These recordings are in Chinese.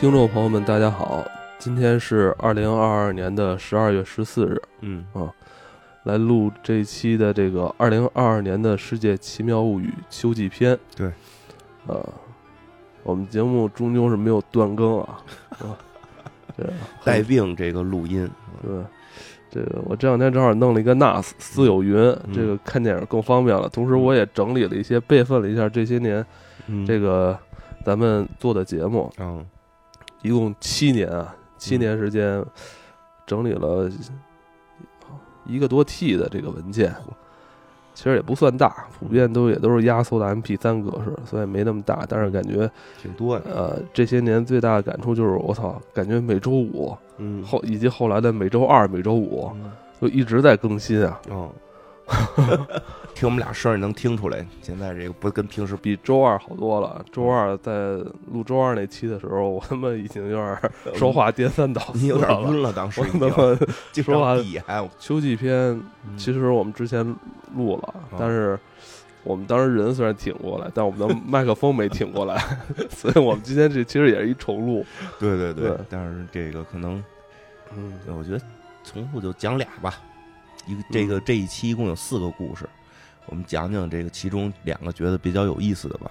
听众朋友们，大家好，今天是二零二二年的十二月十四日，嗯。啊来录这一期的这个二零二二年的《世界奇妙物语》秋季篇。对，呃，我们节目终究是没有断更啊，啊，对，带病这个录音，对，这个我这两天正好弄了一个 NAS 私有云，嗯这个看电影更方便了。同时，我也整理了一些备份了一下这些年嗯。这个咱们做的节目，嗯一共七年啊，七年时间整理了一个多 T 的这个文件，其实也不算大，普遍都也都是压缩的 MP 三格式，所以没那么大。但是感觉挺多的，呃，这些年最大的感触就是我操，感觉每周五嗯。后以及后来的每周二、每周五就一直在更新啊，哦，听我们俩声儿你能听出来，现在这个不跟平时比，周二好多了。周二在录周二那期的时候，我他妈已经有点说话颠三倒四你有点。晕了，当时我他妈经说话秋季篇其实我们之前录了，但是我们当时人虽然挺过来，但我们的 麦克风没挺过来，所以我们今天这其实也是一重录。对对对对，但是这个可能，嗯，我觉得重复就讲俩吧，一个这个这一期一共有四个故事，我们讲讲这个其中两个觉得比较有意思的吧。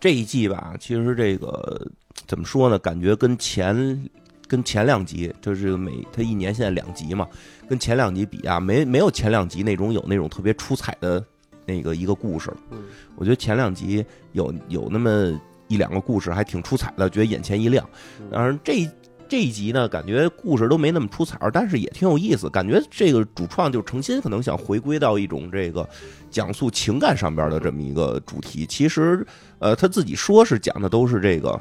这一季吧，其实这个怎么说呢？感觉跟前跟前两集，就是每它一年现在两集嘛，跟前两集比啊，没没有前两集那种有那种特别出彩的那个一个故事。嗯我觉得前两集有有那么一两个故事还挺出彩的，觉得眼前一亮。嗯当然这一这一集呢，感觉故事都没那么出彩，但是也挺有意思。感觉这个主创就诚心可能想回归到一种这个讲述情感上边的这么一个主题。其实，呃，他自己说是讲的都是这个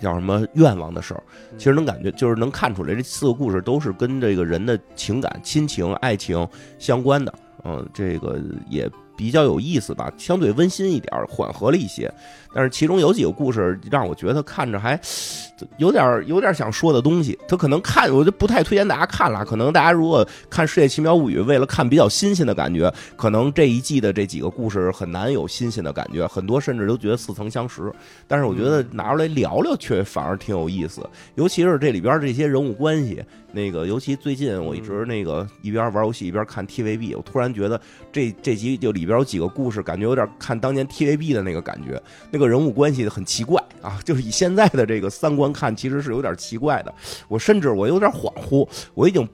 叫什么愿望的事儿，其实能感觉就是能看出来，这四个故事都是跟这个人的情感、亲情、爱情相关的。嗯，这个也比较有意思吧，相对温馨一点儿，缓和了一些。但是其中有几个故事让我觉得看着还 有点有点想说的东西。他可能看，我就不太推荐大家看了。可能大家如果看《世界奇妙物语》，为了看比较新鲜的感觉，可能这一季的这几个故事很难有新鲜的感觉，很多甚至都觉得似曾相识。但是我觉得拿出来聊聊，却反而挺有意思。尤其是这里边这些人物关系，那个尤其最近我一直那个一边玩游戏一边看 TVB，我突然觉得这这集就里边有几个故事，感觉有点看当年 TVB 的那个感觉，那个人物关系很奇怪啊，就是以现在的这个三观看，其实是有点奇怪的。我甚至我有点恍惚，我已经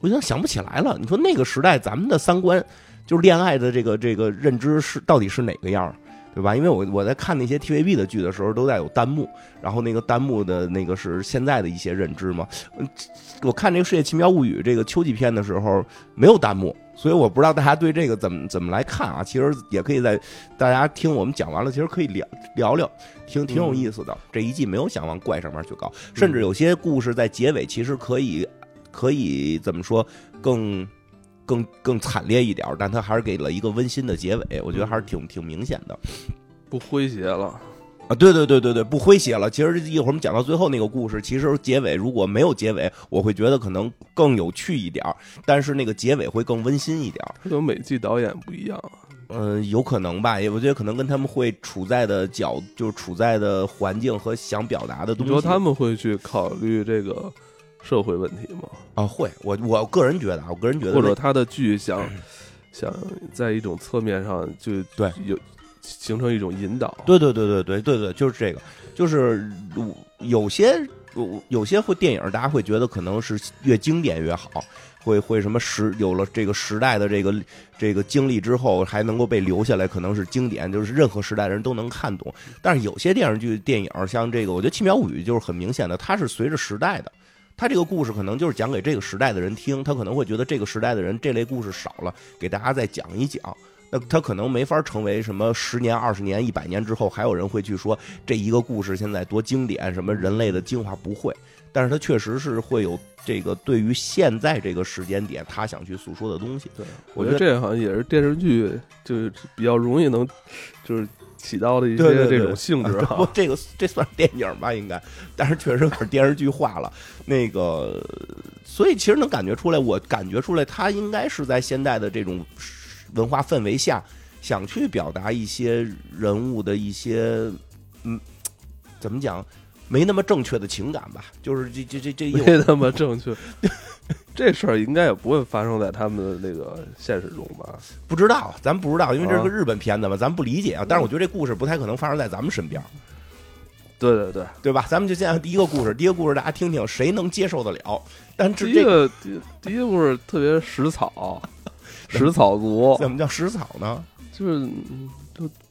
我已经想不起来了。你说那个时代咱们的三观，就是恋爱的这个这个认知是到底是哪个样儿？对吧？因为我我在看那些 TVB 的剧的时候，都在有弹幕，然后那个弹幕的那个是现在的一些认知嘛。嗯，我看这个《世界奇妙物语》这个秋季篇的时候没有弹幕，所以我不知道大家对这个怎么怎么来看啊。其实也可以在大家听我们讲完了，其实可以聊聊聊，挺挺有意思的。这一季没有想往怪上面去搞，甚至有些故事在结尾其实可以可以怎么说更。更更惨烈一点儿，但他还是给了一个温馨的结尾，我觉得还是挺挺明显的。不诙谐了。啊，对对对对对，不诙谐了。其实一会儿我们讲到最后那个故事，其实结尾如果没有结尾，我会觉得可能更有趣一点儿，但是那个结尾会更温馨一点儿。这个每季导演不一样，嗯、有可能吧，也我觉得可能跟他们会处在的角，就是处在的环境和想表达的东西。你说他们会去考虑这个社会问题吗？啊会，我我个人觉得啊，我个人觉得或者他的剧想想在一种侧面上就对有形成一种引导。对对对对对对对，就是这个，就是有些有些会电影，大家会觉得可能是越经典越好，会会什么时有了这个时代的这个这个经历之后，还能够被留下来，可能是经典，就是任何时代的人都能看懂。但是有些电视剧、电影，像这个，我觉得《奇妙物语》就是很明显的，它是随着时代的。他这个故事可能就是讲给这个时代的人听，他可能会觉得这个时代的人这类故事少了，给大家再讲一讲。那他可能没法成为什么十年、二十年、一百年之后还有人会去说这一个故事现在多经典，什么人类的精华不会，但是他确实是会有这个对于现在这个时间点他想去诉说的东西。对，我觉得我觉得这好像也是电视剧就是比较容易能就是起到的一些这种性质 不哈。，这个这算是电影吧，应该，但是确实可是电视剧化了。那个，所以其实能感觉出来，我感觉出来，他应该是在现代的这种文化氛围下，想去表达一些人物的一些，嗯，怎么讲？没那么正确的情感吧，就是这这这这没那么正确。这事儿应该也不会发生在他们的那个现实中吧？不知道，咱不知道，因为这是个啊日本片子嘛，咱不理解啊。但是我觉得这故事不太可能发生在咱们身边，对对对，对吧？咱们就先第一个故事，第一个故事大家听听，谁能接受得了？但这第一这个个第第一个故事特别食草，食草族，怎么叫食草呢？就是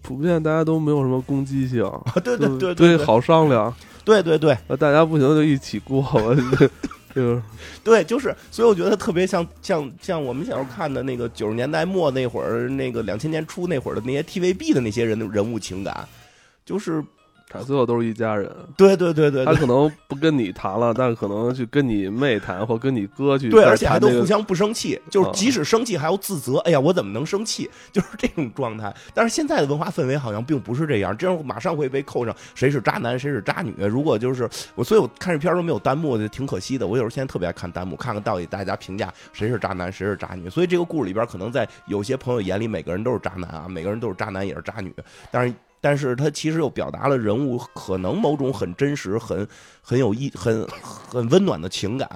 普遍大家都没有什么攻击性，啊，对对对对对好商量，对对对呃大家不行就一起过，我这这个对，就是，所以我觉得特别像像像我们小时候看的那个九十年代末那会儿，那个两千年初那会儿的那些 TVB 的那些人的人物情感，就是他最后都是一家人。对对对对对他可能不跟你谈了，但可能去跟你妹谈，或跟你哥去对，而且还都互相不生气，就是啊即使生气还要自责，哎呀，我怎么能生气？就是这种状态。但是现在的文化氛围好像并不是这样，这样马上会被扣上谁是渣男，谁是渣女。如果就是我，所以我看这片儿都没有弹幕，就挺可惜的。我有时候现在特别爱看弹幕，看看到底大家评价谁是渣男，谁是渣女。所以这个故事里边，可能在有些朋友眼里，每个人都是渣男啊，每个人都是渣男也是渣女，但是。但是他其实又表达了人物可能某种很真实、很很有意、很很温暖的情感。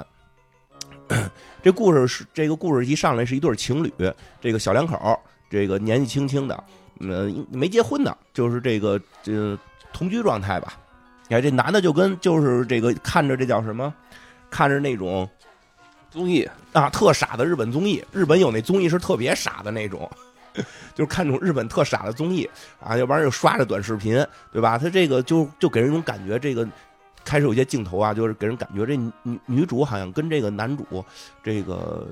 这故事是这个故事一上来是一对情侣，这个小两口，这个年纪轻轻的，嗯，没结婚的，就是这个这同居状态吧。你看，这男的就跟就是这个看着这叫什么，看着那种综艺，啊特傻的日本综艺，日本有那综艺是特别傻的那种。就是看这种日本特傻的综艺啊，要不然就刷着短视频，对吧？他这个就就给人一种感觉，这个开始有些镜头啊，就是给人感觉这女女主好像跟这个男主这个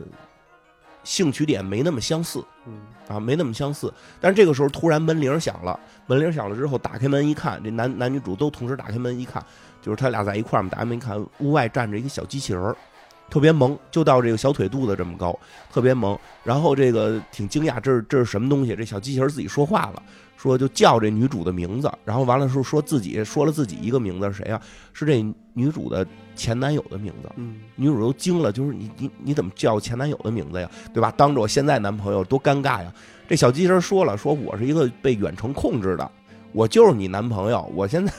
兴趣点没那么相似嗯，啊，没那么相似。但是这个时候突然门铃响了，门铃响了之后，打开门一看，这男男女主都同时打开门一看，就是他俩在一块儿嘛，打开门一看，屋外站着一个小机器人儿。特别萌，就到这个小腿肚子这么高，特别萌。然后这个挺惊讶，这是这是什么东西？这小机器人自己说话了，说就叫这女主的名字，然后完了说说自己说了自己一个名字是谁啊？是这女主的前男友的名字。嗯，女主都惊了，就是你你你怎么叫前男友的名字呀？对吧？当着我现在男朋友多尴尬呀！这小机器人说了，说我是一个被远程控制的，我就是你男朋友，我现在。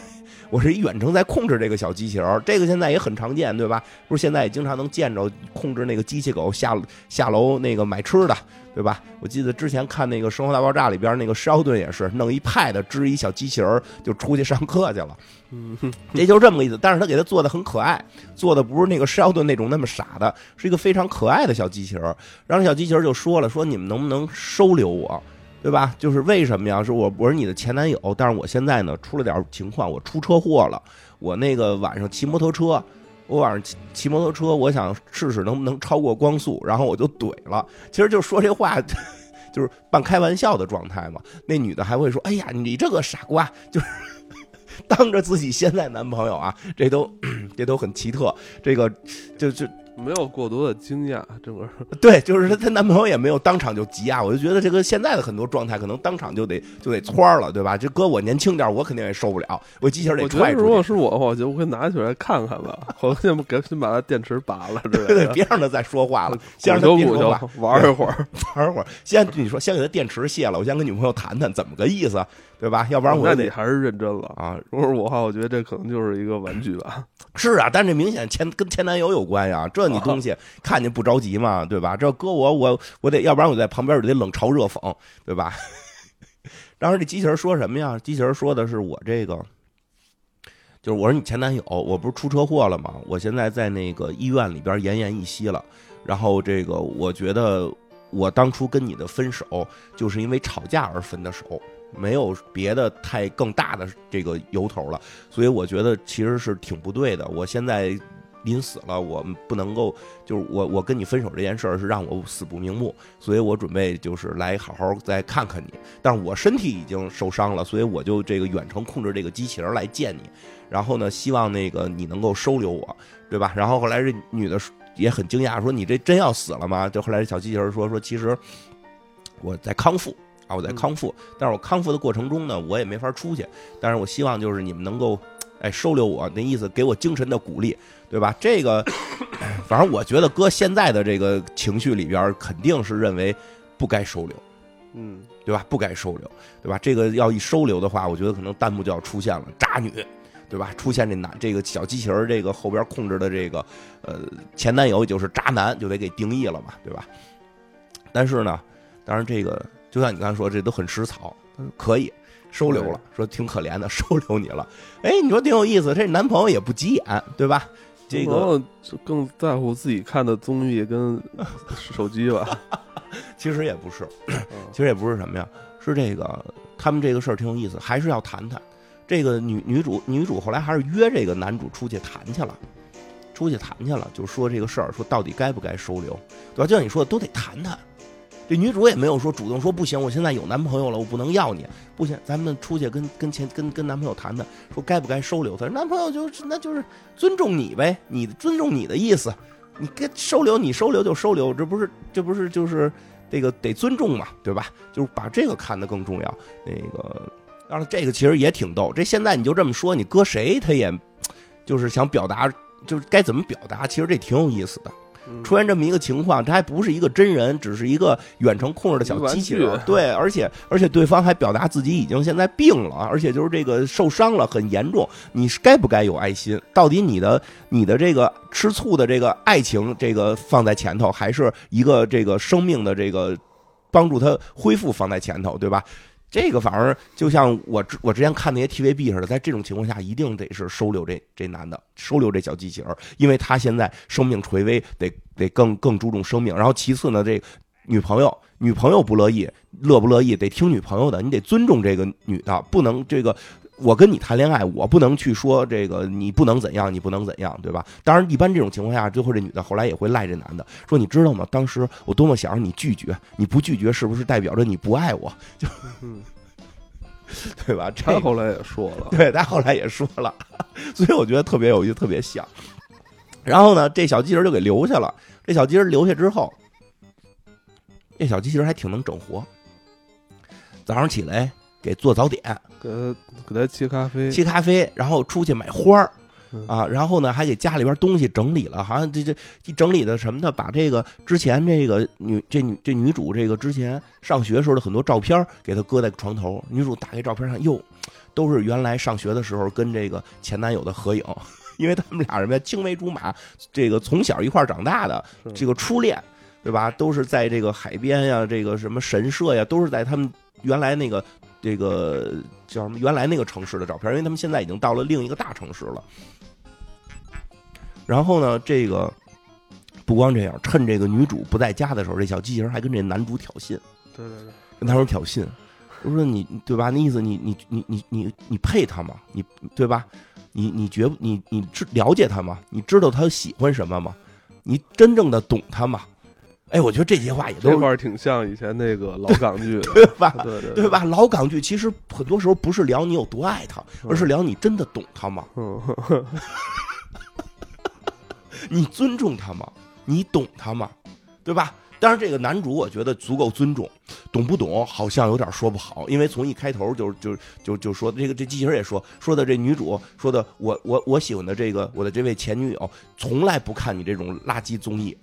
我是一远程在控制这个小机器人儿，这个现在也很常见，对吧？不是现在也经常能见着控制那个机器狗下下楼那个买吃的，对吧？我记得之前看那个《生活大爆炸》里边那个施奥顿也是弄一 pad 支一小机器人儿就出去上课去了，嗯，也就是这么个意思。但是他给他做的很可爱，做的不是那个施奥顿那种那么傻的，是一个非常可爱的小机器人儿。然后小机器人儿就说了，说你们能不能收留我？对吧？就是为什么呀？是我我是你的前男友，但是我现在呢出了点情况，我出车祸了。我那个晚上骑摩托车，我晚上骑骑摩托车，我想试试能不能超过光速，然后我就怼了。其实就说这话，就是半开玩笑的状态嘛。那女的还会说：“哎呀，你这个傻瓜！”就是 当着自己现在男朋友啊，这都 这都很奇特。这个就就没有过多的惊讶，整个 对，就是她她男朋友也没有当场就急啊，我就觉得这个现在的很多状态可能当场就得就得窜了，对吧？这搁我年轻点，我肯定也受不了，我机器人得踹出去。果是我的话，我觉得我会拿起来看看吧，我先给先把它电池拔了之类对对，别让他再说话了，先让他别说话，玩一会儿，玩一会儿。先你说，先给他电池卸了，我先跟女朋友谈谈，怎么个意思，对吧？要不然我就得那你还是认真了。啊，如果是我的话，我觉得这可能就是一个玩具吧。是啊，但这明显前跟前男友有关呀，这你东西看见不着急嘛，对吧？这搁我我我得，要不然我在旁边我得冷嘲热讽，对吧？当时这机器人说什么呀？机器人说的是我这个，就是我是你前男友，我不是出车祸了吗？我现在在那个医院里边奄奄一息了，然后这个我觉得我当初跟你的分手就是因为吵架而分的手。没有别的太更大的这个由头了，所以我觉得其实是挺不对的。我现在临死了，我不能够就是我我跟你分手这件事儿是让我死不瞑目，所以我准备就是来好好再看看你。但是我身体已经受伤了，所以我就这个远程控制这个机器人来见你，然后呢，希望那个你能够收留我，对吧？然后后来这女的也很惊讶，说你这真要死了吗？就后来这小机器人说说其实我在康复。啊，我在康复，但是我康复的过程中呢，我也没法出去。但是我希望就是你们能够，哎，收留我，那意思给我精神的鼓励，对吧？这个，反正我觉得搁现在的这个情绪里边，肯定是认为不该收留，嗯，对吧？不该收留，对吧？这个要一收留的话，我觉得可能弹幕就要出现了，渣女，对吧？出现这男这个小机器人，这个后边控制的这个呃前男友，也就是渣男，就得给定义了嘛，对吧？但是呢，当然这个就像你刚才说，这都很食草，可以收留了，说挺可怜的，收留你了。哎，你说挺有意思，这男朋友也不急眼，对吧？这个更在乎自己看的综艺跟手机吧。其实也不是，其实也不是什么呀，是这个他们这个事儿挺有意思，还是要谈谈。这个女女主女主后来还是约这个男主出去谈去了，出去谈去了，就说这个事儿，说到底该不该收留，对吧？就像你说的，都得谈谈。这女主也没有说主动说不行，我现在有男朋友了，我不能要你，不行，咱们出去跟跟前跟跟男朋友谈谈，说该不该收留他。男朋友就是那就是尊重你呗，你尊重你的意思。你跟收留你收留就收留，这不是这不是就是这个得尊重嘛，对吧？就是把这个看得更重要。那个，当然这个其实也挺逗。这现在你就这么说，你搁谁他也，就是想表达，就是该怎么表达，其实这挺有意思的。出现这么一个情况，他还不是一个真人，只是一个远程控制的小机器人。对，而且而且对方还表达自己已经现在病了，而且就是这个受伤了，很严重。你是该不该有爱心？到底你的你的这个吃醋的这个爱情，这个放在前头，还是一个这个生命的这个帮助他恢复放在前头，对吧？这个反而就像我之我之前看那些 TVB 似的，在这种情况下，一定得是收留这这男的，收留这小机器人，因为他现在生命垂危，得得更更注重生命。然后其次呢，这女朋友女朋友不乐意，乐不乐意得听女朋友的，你得尊重这个女的，不能这个。我跟你谈恋爱，我不能去说这个，你不能怎样，你不能怎样，对吧？当然，一般这种情况下，最后这女的后来也会赖这男的，说你知道吗？当时我多么想让你拒绝，你不拒绝是不是代表着你不爱我？就，对吧？他后来也说了，对他后来也说了，所以我觉得特别有意思，特别像。然后呢，这小机器人就给留下了。这小机器人留下之后，这小机器人还挺能整活，早上起来。给做早点，给他给他沏咖啡，沏咖啡，然后出去买花儿，啊，然后呢还给家里边东西整理了，好像这这一整理的什么的，把这个之前这个女这女这女主这个之前上学时候的很多照片给她搁在床头，女主打开照片上，哟，都是原来上学的时候跟这个前男友的合影，因为他们俩人青梅竹马，这个从小一块长大的这个初恋，对吧？都是在这个海边呀，这个什么神社呀，都是在他们原来那个。这个叫什么？原来那个城市的照片，因为他们现在已经到了另一个大城市了。然后呢，这个不光这样，趁这个女主不在家的时候，这小机器人还跟这男主挑衅。对对对，跟他说挑衅，我说你对吧？那意思你你你你你你配他吗？你对吧？你你觉你你知了解他吗？你知道他喜欢什么吗？你真正的懂他吗？哎，我觉得这些话也都这块挺像以前那个老港剧，对吧？对对对吧？老港剧其实很多时候不是聊你有多爱他，而是聊你真的懂他吗？你尊重他吗？你懂他吗？对吧？当然，这个男主我觉得足够尊重，懂不懂好像有点说不好，因为从一开头就就就就说这个这机器人也说说的这女主说的我我我喜欢的这个我的这位前女友从来不看你这种垃圾综艺。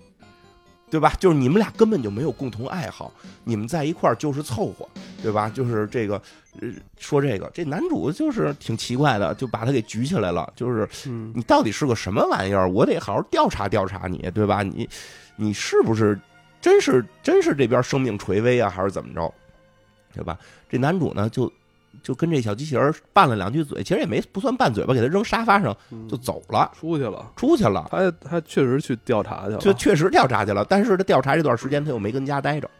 对吧？就是你们俩根本就没有共同爱好，你们在一块儿就是凑合，对吧？就是这个，呃，说这个，这男主就是挺奇怪的，就把他给举起来了。就是你到底是个什么玩意儿？我得好好调查调查你，对吧？你，你是不是真是真是这边生命垂危啊，还是怎么着？对吧？这男主呢就。就跟这小机器人拌了两句嘴，其实也没不算拌嘴吧，给他扔沙发上就走了，出去了，出去了。他他确实去调查去了，就确实调查去了。但是他调查这段时间，他又没跟家待着，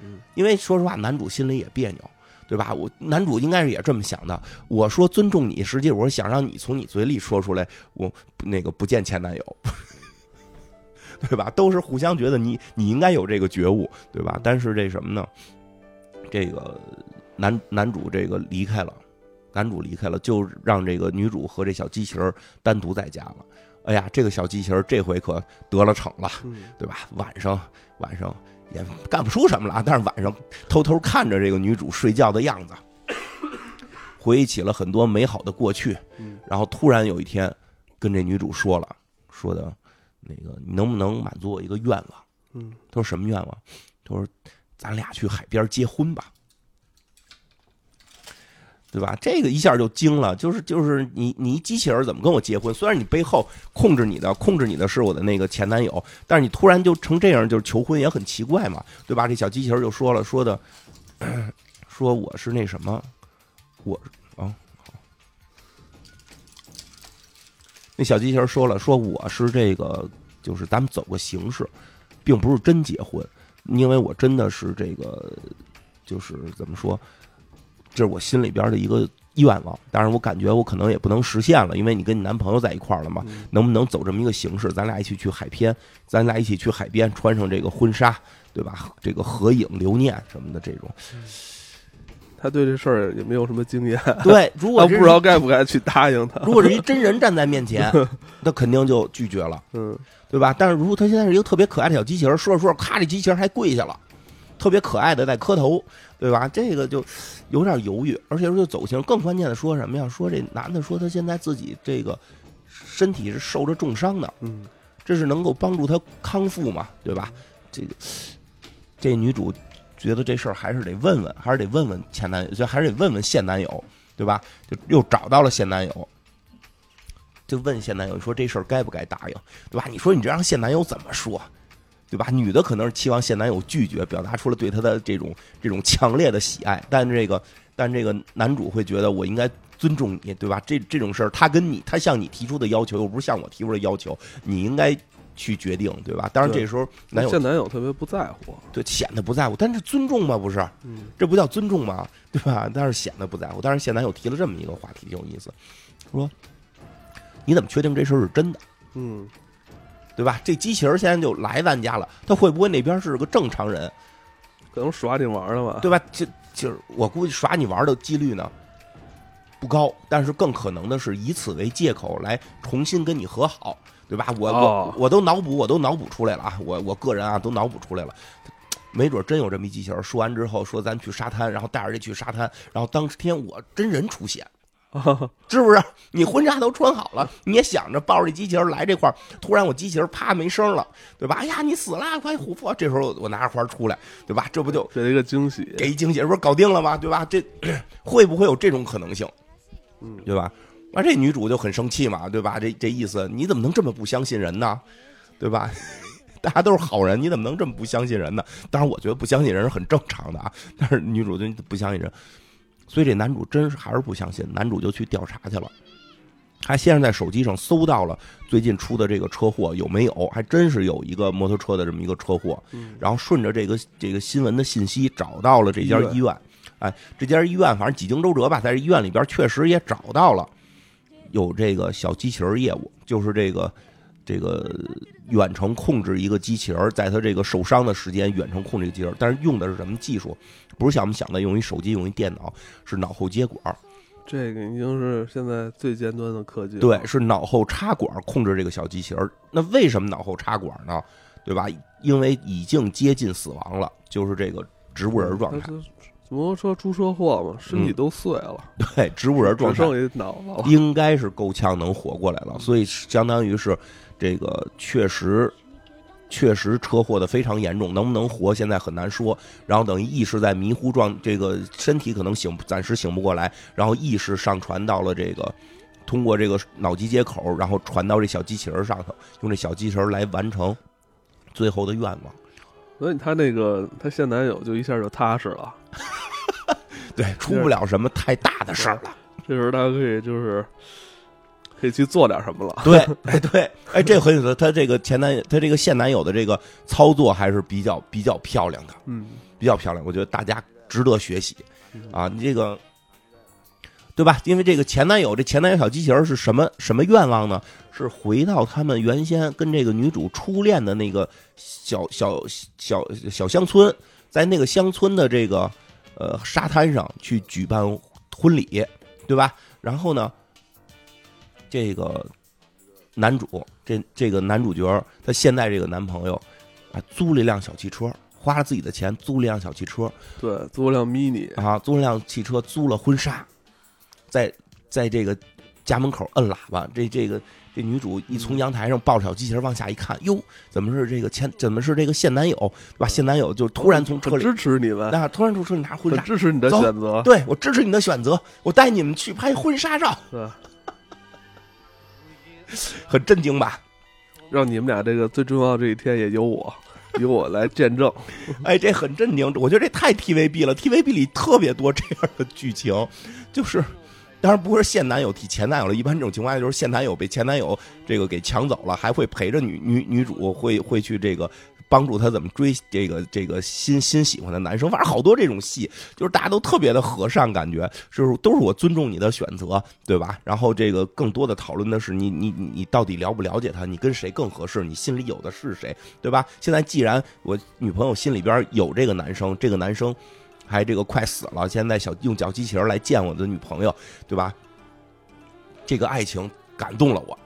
嗯，因为说实话，男主心里也别扭，对吧？我男主应该是也这么想的。我说尊重你，实际我是想让你从你嘴里说出来，我那个不见前男友，对吧？都是互相觉得你你应该有这个觉悟，对吧？但是这什么呢？这个。男男主这个离开了，男主离开了，就让这个女主和这小机器人单独在家了。哎呀，这个小机器人这回可得了逞了，对吧？晚上晚上也干不出什么了，但是晚上偷偷看着这个女主睡觉的样子，回忆起了很多美好的过去。然后突然有一天，跟这女主说了，说的那个你能不能满足我一个愿望？嗯，他说什么愿望？他说咱俩去海边结婚吧。对吧？这个一下就惊了，就是就是你你机器人怎么跟我结婚？虽然你背后控制你的控制你的是我的那个前男友，但是你突然就成这样，就是求婚也很奇怪嘛，对吧？这小机器人就说了，说的 说我是那什么，我啊，那小机器人说了，说我是这个，就是咱们走个形式，并不是真结婚，因为我真的是这个，就是怎么说。这是我心里边的一个愿望，但是我感觉我可能也不能实现了，因为你跟你男朋友在一块儿了嘛，能不能走这么一个形式？咱俩一起去海边，咱俩一起去海边，穿上这个婚纱，对吧？这个合影留念什么的这种。他对这事儿也没有什么经验，对，如果不知道该不该去答应他。如果是一真人站在面前，那肯定就拒绝了，嗯，对吧？但是如果他现在是一个特别可爱的小机器人，说着说着，咔，这机器人还跪下了。特别可爱的在磕头，对吧？这个就有点犹豫，而且说就走形。更关键的说什么呀？说这男的说他现在自己这个身体是受着重伤的，嗯，这是能够帮助他康复嘛，对吧？这个这女主觉得这事儿还是得问问，还是得问问前男友，就还是得问问现男友，对吧？就又找到了现男友，就问现男友说这事儿该不该答应，对吧？你说你这让现男友怎么说？对吧？女的可能是期望现男友拒绝，表达出了对她的这种这种强烈的喜爱，但这个但这个男主会觉得我应该尊重你，对吧？这这种事儿，他跟你他向你提出的要求，又不是向我提出的要求，你应该去决定，对吧？当然这时候男友现男友特别不在乎，对，显得不在乎，但是尊重吗？不是，这不叫尊重吗？对吧？但是显得不在乎。但是现男友提了这么一个话题，挺有意思，说你怎么确定这事儿是真的？嗯。对吧？这机器人现在就来咱家了，他会不会那边是个正常人？可能耍你玩的吧？对吧？就就是我估计耍你玩的几率呢不高，但是更可能的是以此为借口来重新跟你和好，对吧？我我我都脑补，我都脑补出来了啊！我我个人啊都脑补出来了，没准真有这么一机器人。说完之后说咱去沙滩，然后带着这去沙滩，然后当天我真人出现。是不是？你婚纱都穿好了，你也想着抱着这机器人来这块儿，突然我机器人啪没声了，对吧？哎呀，你死了，快琥珀！这时候我拿着花出来，对吧？这不就给一个惊喜？给一惊喜，不是搞定了吗？对吧？这 会不会有这种可能性？嗯，对吧？完，这女主就很生气嘛，对吧？这这意思，你怎么能这么不相信人呢？对吧？大家都是好人，你怎么能这么不相信人呢？当然，我觉得不相信人是很正常的啊。但是女主就不相信人。所以这男主真是还是不相信，男主就去调查去了，他先是在手机上搜到了最近出的这个车祸有没有，还真是有一个摩托车的这么一个车祸，然后顺着这个这个新闻的信息找到了这家医院，哎，这家医院反正几经周折吧，在这医院里边确实也找到了有这个小机器人业务，就是这个这个远程控制一个机器人，在他这个受伤的时间远程控制一个机器人，但是用的是什么技术？不是像我们想的用一手机用一电脑，是脑后接管，这个已经是现在最尖端的科技。对，是脑后插管控制这个小机器人。那为什么脑后插管呢？对吧？因为已经接近死亡了，就是这个植物人状态。摩托车出车祸嘛，身体都碎了。对，植物人状态，只剩一脑了。应该是够呛能活过来了，所以相当于是这个确实。确实车祸的非常严重，能不能活现在很难说。然后等于意识在迷糊状，这个身体可能醒，暂时醒不过来。然后意识上传到了这个，通过这个脑机接口，然后传到这小机器人上头，用这小机器人来完成最后的愿望。所以他那个他现男友就一下就踏实了，对，出不了什么太大的事儿了。这时候他可以就是。可以去做点什么了？对，哎，对，哎，这很有意思。他这个前男友，他这个现男友的这个操作还是比较比较漂亮的，嗯，比较漂亮。我觉得大家值得学习啊！你这个，对吧？因为这个前男友，这前男友小机器人是什么什么愿望呢？是回到他们原先跟这个女主初恋的那个小小小小乡村，在那个乡村的这个呃沙滩上去举办婚礼，对吧？然后呢？这个男主，这这个男主角，他现在这个男朋友，啊，租了一辆小汽车，花了自己的钱租了一辆小汽车，对，租了辆 mini 啊，租了辆汽车，租了婚纱，在在这个家门口摁喇叭，这这个这女主一从阳台上抱着小机器人往下一看，哟，怎么是这个前怎么是这个现男友，对吧？现男友就突然从车里，支持你们，那突然从车里拿婚纱，支持你的选择，对我支持你的选择，我带你们去拍婚纱照，是吧？很震惊吧？让你们俩这个最重要的这一天也由我，由我来见证。哎，这很震惊，我觉得这太 TVB 了，TVB 里特别多这样的剧情，就是。当然不是现男友替前男友了，一般这种情况下就是现男友被前男友这个给抢走了，还会陪着女女女主会会去这个帮助他怎么追这个这个新新喜欢的男生，反正好多这种戏，就是大家都特别的和善，感觉就是都是我尊重你的选择，对吧？然后这个更多的讨论的是你你你到底了不了解他，你跟谁更合适，你心里有的是谁，对吧？现在既然我女朋友心里边有这个男生，这个男生。还这个快死了，现在小用小机器人来见我的女朋友，对吧？这个爱情感动了我，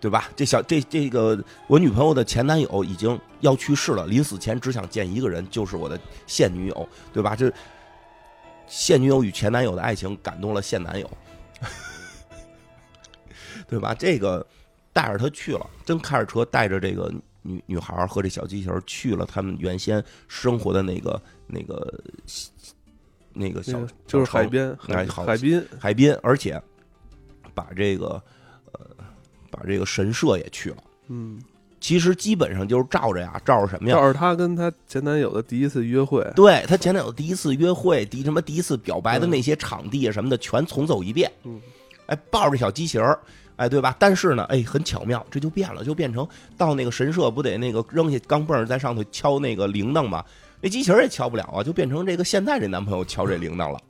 对吧？这小这这个我女朋友的前男友已经要去世了，临死前只想见一个人，就是我的现女友，对吧？这现女友与前男友的爱情感动了现男友，对吧？这个带着他去了，真开着车带着这个女女孩和这小机器人去了他们原先生活的那个。那个那个小就是海边，海海滨海滨，而且把这个呃把这个神社也去了。嗯，其实基本上就是照着呀，照着什么呀？照着她跟她前男友的第一次约会。对她前男友第一次约会，第什么第一次表白的那些场地啊什么的，全重走一遍。嗯，哎，抱着小机器人哎，对吧？但是呢，哎，很巧妙，这就变了，就变成到那个神社不得那个扔下钢镚在上头敲那个铃铛吗？那机器人也敲不了啊，就变成这个现在这男朋友敲这铃铛了。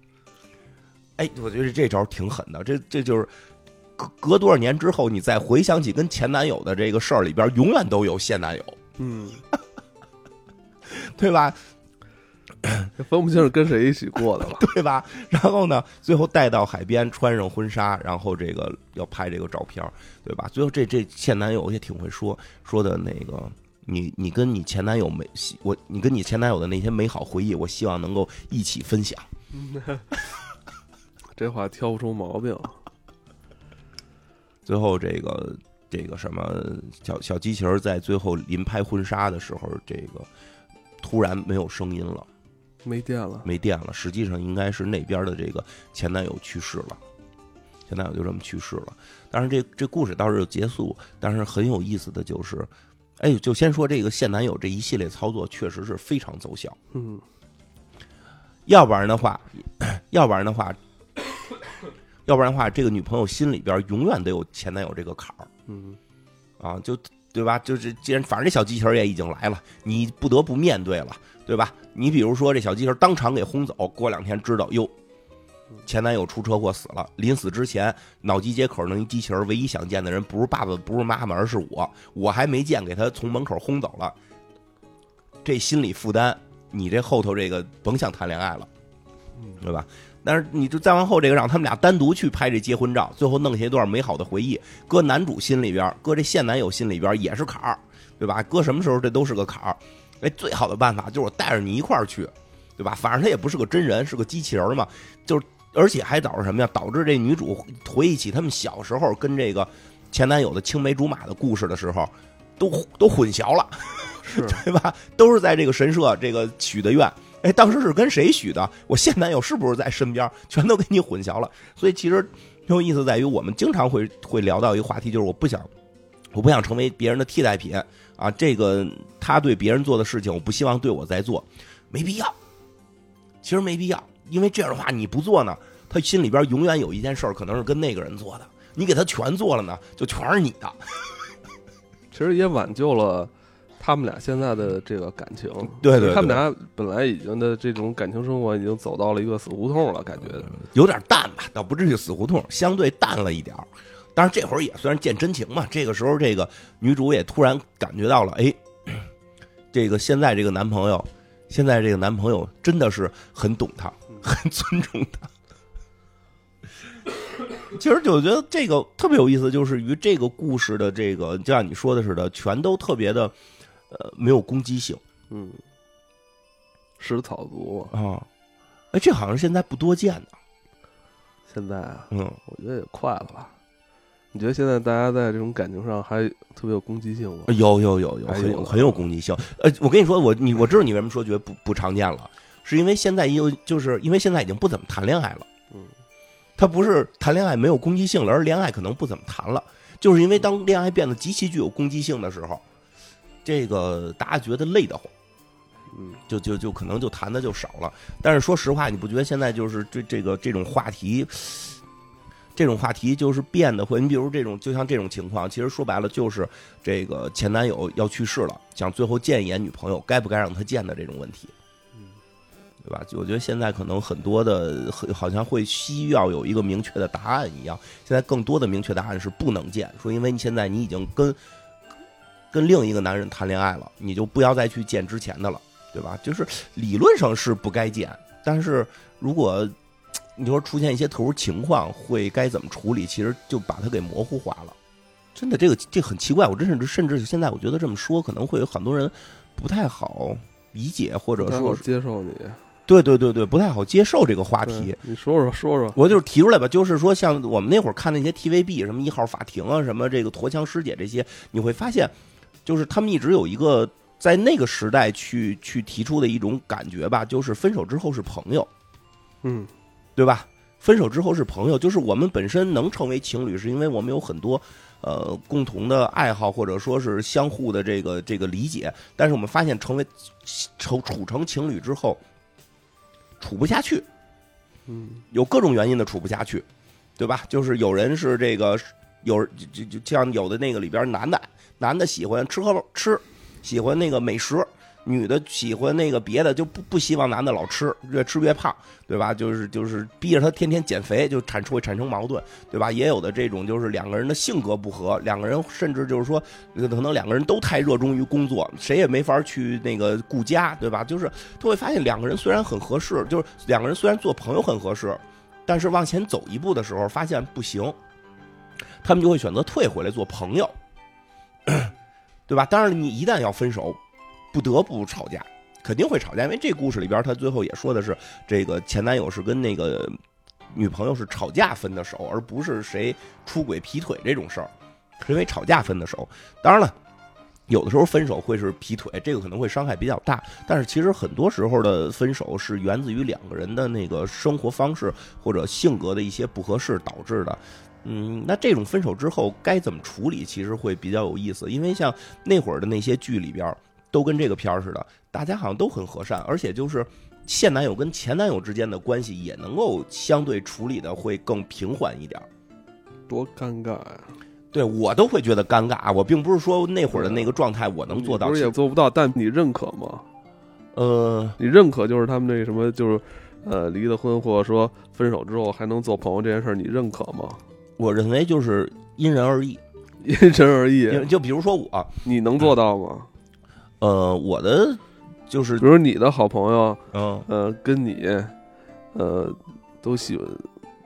哎，我觉得这招挺狠的，这这就是隔隔多少年之后，你再回想起跟前男友的这个事儿里边，永远都有现男友，嗯，对吧？分不清是跟谁一起过的了，对吧？然后呢，最后带到海边，穿上婚纱，然后这个要拍这个照片，对吧？最后这这现男友也挺会说说的那个。你你跟你前男友美我你跟你前男友的那些美好回忆，我希望能够一起分享。这话挑不出毛病。最后这个这个什么小小机器人在最后临拍婚纱的时候，这个突然没有声音了，没电了，没电了。实际上应该是那边的这个前男友去世了，前男友就这么去世了。但是这这故事倒是结束，但是很有意思的就是。哎，就先说这个现男友这一系列操作，确实是非常奏效。嗯，要不然的话，要不然的话，要不然的话，这个女朋友心里边永远都有前男友这个坎儿。嗯，啊，就对吧？就是既然反正这小机器人也已经来了，你不得不面对了，对吧？你比如说这小机器人当场给轰走，过两天知道哟。前男友出车祸死了，临死之前脑机接口那一机器人，唯一想见的人不是爸爸，不是妈妈，而是我。我还没见，给他从门口轰走了，这心理负担，你这后头这个甭想谈恋爱了，对吧？但是你就再往后这个，让他们俩单独去拍这结婚照，最后弄下一段美好的回忆，搁男主心里边，搁这现男友心里边也是坎儿，对吧？搁什么时候这都是个坎儿。哎，最好的办法就是我带着你一块儿去，对吧？反正他也不是个真人，是个机器人嘛，就是。而且还导致什么呀？导致这女主回忆起他们小时候跟这个前男友的青梅竹马的故事的时候，都都混淆了，对吧？都是在这个神社这个许的愿，哎，当时是跟谁许的？我现男友是不是在身边？全都给你混淆了。所以其实挺有意思，在于我们经常会会聊到一个话题，就是我不想，我不想成为别人的替代品啊。这个他对别人做的事情，我不希望对我在做，没必要。其实没必要。因为这样的话，你不做呢，他心里边永远有一件事儿，可能是跟那个人做的。你给他全做了呢，就全是你的。其实也挽救了他们俩现在的这个感情。对对，他们俩本来已经的这种感情生活已经走到了一个死胡同了，感觉有点淡吧，倒不至于死胡同，相对淡了一点儿。但是这会儿也算是见真情嘛。这个时候，这个女主也突然感觉到了，哎，这个现在这个男朋友，现在这个男朋友真的是很懂她。很尊重他。其实就觉得这个特别有意思，就是与这个故事的这个，就像你说的似的，全都特别的，呃，没有攻击性。嗯，食草族啊，哎，这好像现在不多见的。现在啊，嗯，我觉得也快了吧。你觉得现在大家在这种感情上还特别有攻击性吗？有有有有很有很有攻击性。呃，我跟你说，我你我知道你为什么说觉得不不常见了，是因为现在又就是因为现在已经不怎么谈恋爱了。嗯，他不是谈恋爱没有攻击性了，而恋爱可能不怎么谈了，就是因为当恋爱变得极其具有攻击性的时候，这个大家觉得累得慌。嗯，就就就可能就谈的就少了。但是说实话，你不觉得现在就是这这个这种话题，这种话题就是变得会，你比如这种就像这种情况，其实说白了就是这个前男友要去世了，想最后见一眼女朋友，该不该让他见的这种问题。对吧？就我觉得现在可能很多的，好像会需要有一个明确的答案一样。现在更多的明确答案是不能见，说因为你现在你已经跟跟另一个男人谈恋爱了，你就不要再去见之前的了。对吧？就是理论上是不该见，但是如果你说出现一些特殊情况，会该怎么处理？其实就把它给模糊化了。真的，这个这很奇怪。我真是甚至现在我觉得这么说，可能会有很多人不太好理解，或者说接受你。对对对对，不太好接受这个话题。你说说说说，我就是提出来吧。就是说，像我们那会儿看那些 TVB，什么一号法庭啊，什么这个驼枪师姐这些，你会发现，就是他们一直有一个。在那个时代去去提出的一种感觉吧，就是分手之后是朋友，嗯，对吧？分手之后是朋友，就是我们本身能成为情侣，是因为我们有很多呃共同的爱好，或者说是相互的这个这个理解。但是我们发现，成为成处成情侣之后，处不下去，嗯，有各种原因的处不下去，对吧？就是有人是这个有就就像有的那个里边男的男的喜欢吃喝吃。喜欢那个美食，女的喜欢那个别的，就不不希望男的老吃，越吃越胖，对吧？就是就是逼着他天天减肥，就产出会产生矛盾，对吧？也有的这种就是两个人的性格不合，两个人甚至就是说可能两个人都太热衷于工作，谁也没法去那个顾家，对吧？就是他会发现两个人虽然很合适，就是两个人虽然做朋友很合适，但是往前走一步的时候发现不行，他们就会选择退回来做朋友。对吧？当然，你一旦要分手，不得不吵架，肯定会吵架。因为这故事里边，他最后也说的是，这个前男友是跟那个女朋友是吵架分的手，而不是谁出轨劈腿这种事儿，是因为吵架分的手。当然了，有的时候分手会是劈腿，这个可能会伤害比较大。但是其实很多时候的分手是源自于两个人的那个生活方式或者性格的一些不合适导致的。嗯，那这种分手之后该怎么处理，其实会比较有意思。因为像那会儿的那些剧里边，都跟这个片儿似的，大家好像都很和善，而且就是现男友跟前男友之间的关系也能够相对处理的会更平缓一点。多尴尬呀！对我都会觉得尴尬。我并不是说那会儿的那个状态我能做到，不是也做不到，但你认可吗？呃，你认可就是他们那什么，就是呃离了婚或者说分手之后还能做朋友这件事儿，你认可吗？我认为就是因人而异，因人而异。就比如说我，你能做到吗？呃，我的就是，比如你的好朋友，嗯呃，跟你，呃，都喜欢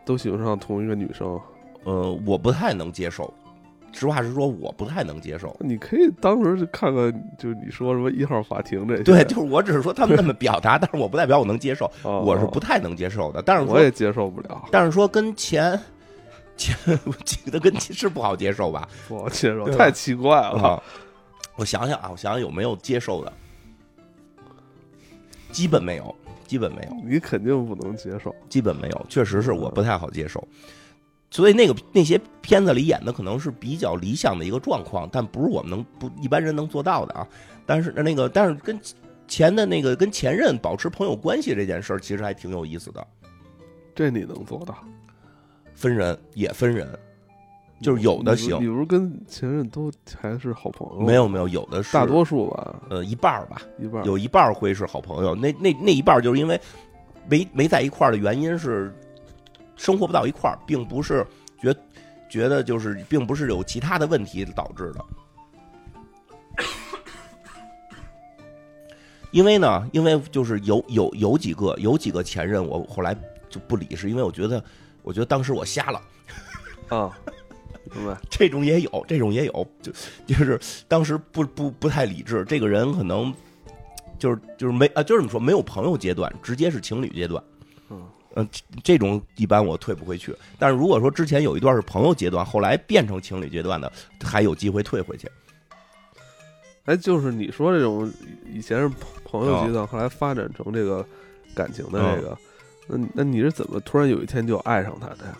都喜欢上同一个女生，呃，我不太能接受。实话实说，我不太能接受。你可以当时就看看，就是你说什么一号法庭这，对，就是我只是说他们那么表达，但是我不代表我能接受，我是不太能接受的。但是我也接受不了。但是说跟前。我觉得跟是不好接受吧？不好接受，太奇怪了。我想想啊，我想想有没有接受的，基本没有，基本没有。你肯定不能接受，基本没有，确实是我不太好接受。所以那个那些片子里演的可能是比较理想的一个状况，但不是我们能不一般人能做到的啊。但是那个，但是跟前的那个跟前任保持朋友关系这件事儿，其实还挺有意思的。这你能做到？分人也分人，就是有的行，比如跟前任都还是好朋友。没有没有，有的是大多数吧，呃，一半儿吧，一半有一半儿会是好朋友。那那那一半儿就是因为没没在一块儿的原因是生活不到一块儿，并不是觉觉得就是并不是有其他的问题导致的。因为呢，因为就是有有有几个有几个前任，我后来就不理，是因为我觉得。我觉得当时我瞎了，啊？这种也有，这种也有，就就是当时不不不太理智。这个人可能就是就是没啊，就是怎么说，没有朋友阶段，直接是情侣阶段。嗯，嗯、这种一般我退不回去。但是如果说之前有一段是朋友阶段，后来变成情侣阶段的，还有机会退回去。哎，就是你说这种以前是朋友阶段，后来发展成这个感情的这个，那那你是怎么突然有一天就爱上他的呀？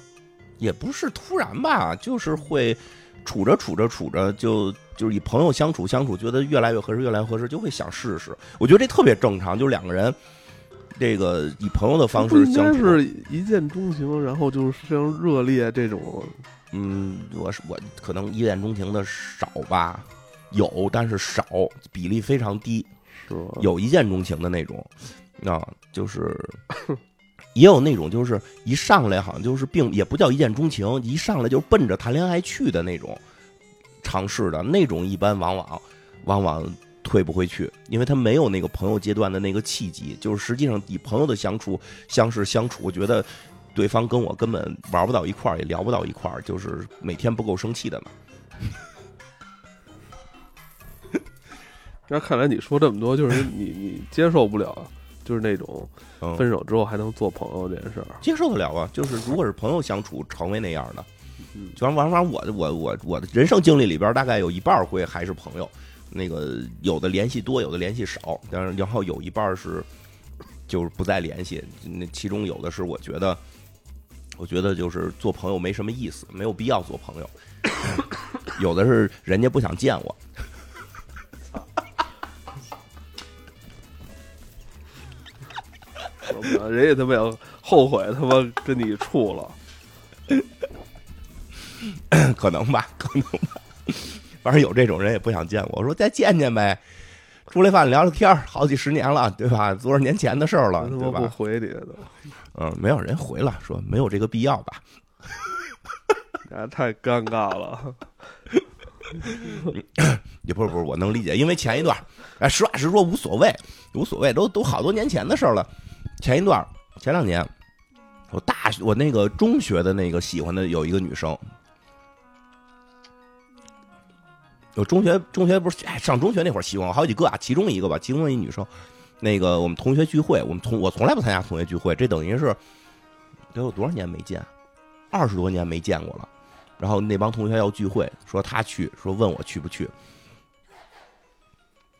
也不是突然吧，就是会处着处着处着就就是以朋友相处相处，觉得越来越合适，越来越合适，就会想试试。我觉得这特别正常，就两个人这个以朋友的方式相处。是一见钟情，然后就是非常热烈这种。嗯，我是我可能一见钟情的少吧，有但是少，比例非常低。是？有一见钟情的那种，啊，就是 也有那种就是一上来好像就是并也不叫一见钟情，一上来就奔着谈恋爱去的那种尝试的那种，一般往往往往退不回去，因为他没有那个朋友阶段的那个契机，就是实际上以朋友的相处相识相处，我觉得对方跟我根本玩不到一块儿，也聊不到一块儿，就是每天不够生气的嘛。那看来你说这么多，就是你你接受不了，就是那种嗯，分手之后还能做朋友这件事儿。接受得了啊，就是如果是朋友相处成为那样的，嗯。就完完我的我我我的人生经历里边，大概有一半儿会还是朋友，那个有的联系多，有的联系少，但是然后有一半是就是不再联系，那其中有的是我觉得，我觉得就是做朋友没什么意思，没有必要做朋友，有的是人家不想见我，人家他妈要后悔他妈跟你处了。可能吧，可能吧，反正有这种人也不想见我，我说再见见呗。出来饭聊聊天儿好几十年了，对吧？多少年前的事儿了，对吧不？回你都，嗯，没有人回了，说没有这个必要吧。啊，太尴尬了。也不是不是，我能理解，因为前一段，哎，实话实说无所谓，无所谓，都都好多年前的事儿了。前一段，前两年，我大我那个中学的那个喜欢的有一个女生，我中学中学不是哎上中学那会儿喜欢过好几个啊，其中一个吧，其中一女生，那个我们同学聚会，我们从我从来不参加同学聚会，这等于是得有多少年没见，二十多年没见过了。然后那帮同学要聚会，说他去，说问我去不去。